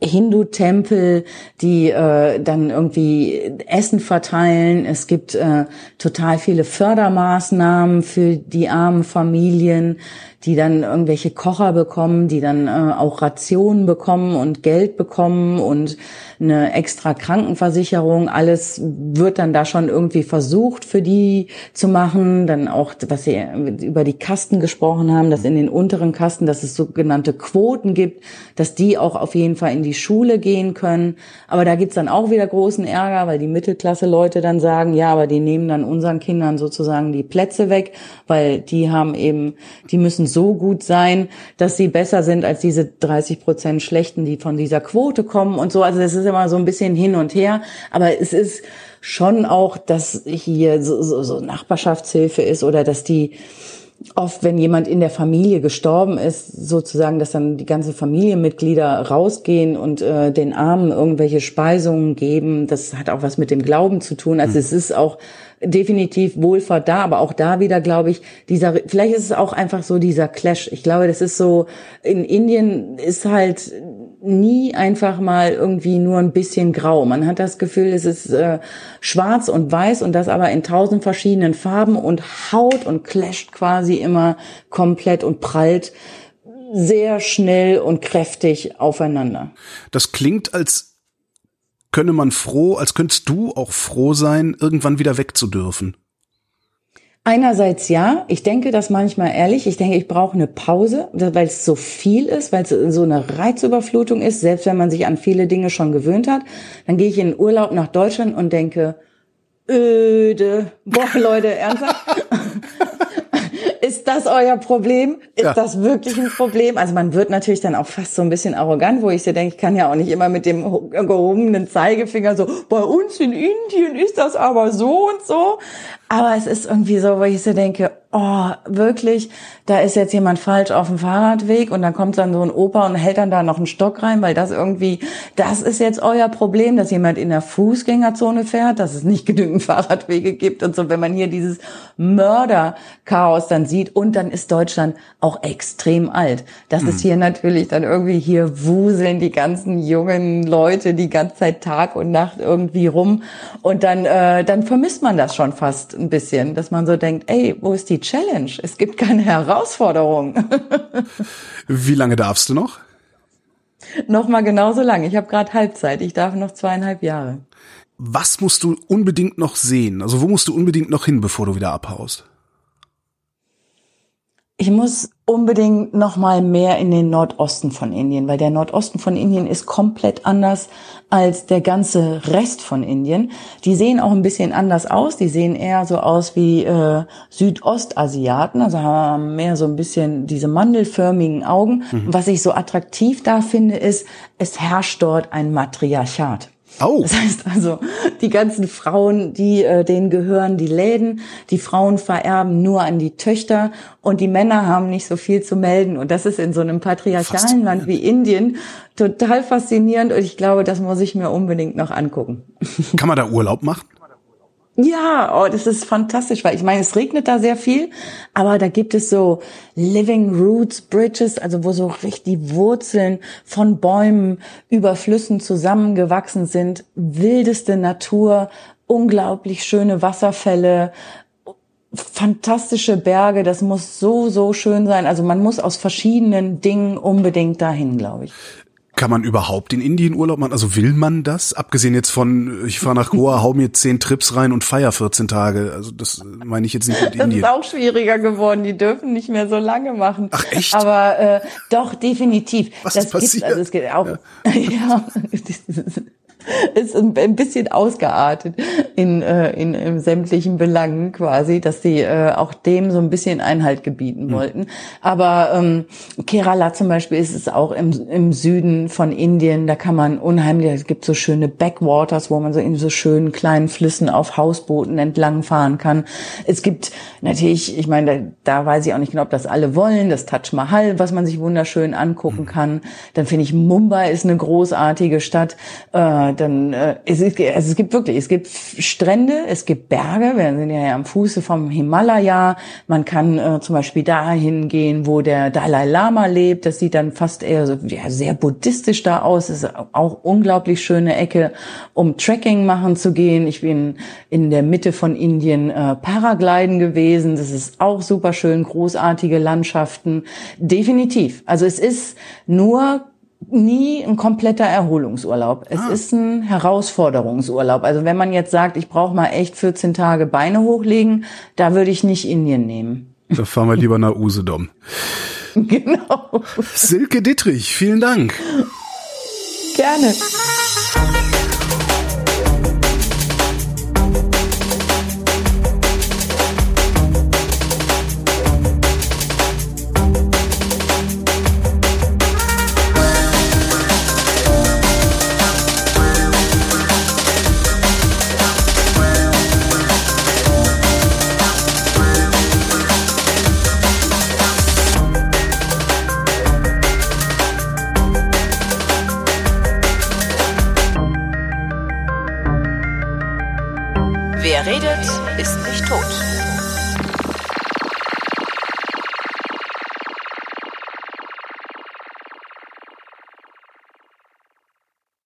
Hindu-Tempel, die äh, dann irgendwie Essen verteilen. Es gibt äh, total viele Fördermaßnahmen für die armen Familien die dann irgendwelche Kocher bekommen, die dann äh, auch Rationen bekommen und Geld bekommen und eine extra Krankenversicherung. Alles wird dann da schon irgendwie versucht für die zu machen. Dann auch, was Sie über die Kasten gesprochen haben, dass in den unteren Kasten, dass es sogenannte Quoten gibt, dass die auch auf jeden Fall in die Schule gehen können. Aber da gibt's dann auch wieder großen Ärger, weil die Mittelklasse-Leute dann sagen, ja, aber die nehmen dann unseren Kindern sozusagen die Plätze weg, weil die haben eben, die müssen so gut sein, dass sie besser sind als diese 30 Prozent Schlechten, die von dieser Quote kommen und so. Also es ist immer so ein bisschen hin und her. Aber es ist schon auch, dass hier so, so, so Nachbarschaftshilfe ist oder dass die oft, wenn jemand in der Familie gestorben ist, sozusagen, dass dann die ganze Familienmitglieder rausgehen und äh, den Armen irgendwelche Speisungen geben. Das hat auch was mit dem Glauben zu tun. Also mhm. es ist auch definitiv Wohlfahrt da, aber auch da wieder, glaube ich, dieser, vielleicht ist es auch einfach so dieser Clash. Ich glaube, das ist so, in Indien ist halt nie einfach mal irgendwie nur ein bisschen grau. Man hat das Gefühl, es ist äh, schwarz und weiß und das aber in tausend verschiedenen Farben und haut und clasht quasi immer komplett und prallt sehr schnell und kräftig aufeinander. Das klingt, als könne man froh, als könntest du auch froh sein, irgendwann wieder wegzudürfen. Einerseits ja, ich denke das manchmal ehrlich. Ich denke, ich brauche eine Pause, weil es so viel ist, weil es so eine Reizüberflutung ist. Selbst wenn man sich an viele Dinge schon gewöhnt hat, dann gehe ich in Urlaub nach Deutschland und denke, öde. Boah, Leute, ernsthaft? ist das euer Problem? Ist ja. das wirklich ein Problem? Also man wird natürlich dann auch fast so ein bisschen arrogant, wo ich so denke, ich kann ja auch nicht immer mit dem gehobenen Zeigefinger so, bei uns in Indien ist das aber so und so. Aber es ist irgendwie so, wo ich so denke, oh, wirklich, da ist jetzt jemand falsch auf dem Fahrradweg und dann kommt dann so ein Opa und hält dann da noch einen Stock rein, weil das irgendwie, das ist jetzt euer Problem, dass jemand in der Fußgängerzone fährt, dass es nicht genügend Fahrradwege gibt und so, wenn man hier dieses Mörderchaos dann sieht und dann ist Deutschland auch extrem alt. Das hm. ist hier natürlich dann irgendwie, hier wuseln die ganzen jungen Leute die ganze Zeit Tag und Nacht irgendwie rum und dann, äh, dann vermisst man das schon fast ein bisschen, dass man so denkt, ey, wo ist die Challenge? Es gibt keine Herausforderung. Wie lange darfst du noch? noch mal genauso lange. Ich habe gerade Halbzeit. Ich darf noch zweieinhalb Jahre. Was musst du unbedingt noch sehen? Also wo musst du unbedingt noch hin, bevor du wieder abhaust? Ich muss unbedingt noch mal mehr in den Nordosten von Indien, weil der Nordosten von Indien ist komplett anders als der ganze Rest von Indien. Die sehen auch ein bisschen anders aus. Die sehen eher so aus wie äh, Südostasiaten, also haben mehr so ein bisschen diese mandelförmigen Augen. Mhm. Was ich so attraktiv da finde, ist, es herrscht dort ein Matriarchat. Oh. Das heißt also, die ganzen Frauen, die äh, denen gehören die Läden, die Frauen vererben nur an die Töchter und die Männer haben nicht so viel zu melden. Und das ist in so einem patriarchalen Land wie Indien total faszinierend und ich glaube, das muss ich mir unbedingt noch angucken. Kann man da Urlaub machen? Ja, oh, das ist fantastisch, weil ich meine, es regnet da sehr viel, aber da gibt es so Living Roots Bridges, also wo so richtig die Wurzeln von Bäumen über Flüssen zusammengewachsen sind, wildeste Natur, unglaublich schöne Wasserfälle, fantastische Berge, das muss so, so schön sein. Also man muss aus verschiedenen Dingen unbedingt dahin, glaube ich. Kann man überhaupt in Indien Urlaub machen? Also will man das? Abgesehen jetzt von, ich fahre nach Goa, hau mir zehn Trips rein und feier 14 Tage. Also das meine ich jetzt nicht mit Indien. Das ist auch schwieriger geworden. Die dürfen nicht mehr so lange machen. Ach echt? Aber äh, doch, definitiv. Was das ist passiert? Gibt, also es geht auch. Ja. ja ist ein bisschen ausgeartet in, äh, in, in sämtlichen Belangen quasi, dass sie äh, auch dem so ein bisschen Einhalt gebieten mhm. wollten. Aber ähm, Kerala zum Beispiel ist es auch im, im Süden von Indien, da kann man unheimlich, es gibt so schöne Backwaters, wo man so in so schönen kleinen Flüssen auf Hausbooten entlang fahren kann. Es gibt natürlich, ich meine, da, da weiß ich auch nicht genau, ob das alle wollen, das Taj Mahal, was man sich wunderschön angucken mhm. kann. Dann finde ich Mumbai ist eine großartige Stadt. Äh, dann äh, es, ist, also es gibt wirklich, es gibt Strände, es gibt Berge, wir sind ja am Fuße vom Himalaya. Man kann äh, zum Beispiel dahin gehen, wo der Dalai Lama lebt. Das sieht dann fast eher so ja, sehr buddhistisch da aus. Es ist auch unglaublich schöne Ecke, um Trekking machen zu gehen. Ich bin in der Mitte von Indien äh, Paragliden gewesen. Das ist auch super schön, großartige Landschaften. Definitiv. Also es ist nur nie ein kompletter Erholungsurlaub. Es ah. ist ein Herausforderungsurlaub. Also wenn man jetzt sagt, ich brauche mal echt 14 Tage Beine hochlegen, da würde ich nicht Indien nehmen. Da fahren wir lieber nach Usedom. Genau. Silke Dittrich, vielen Dank. Gerne.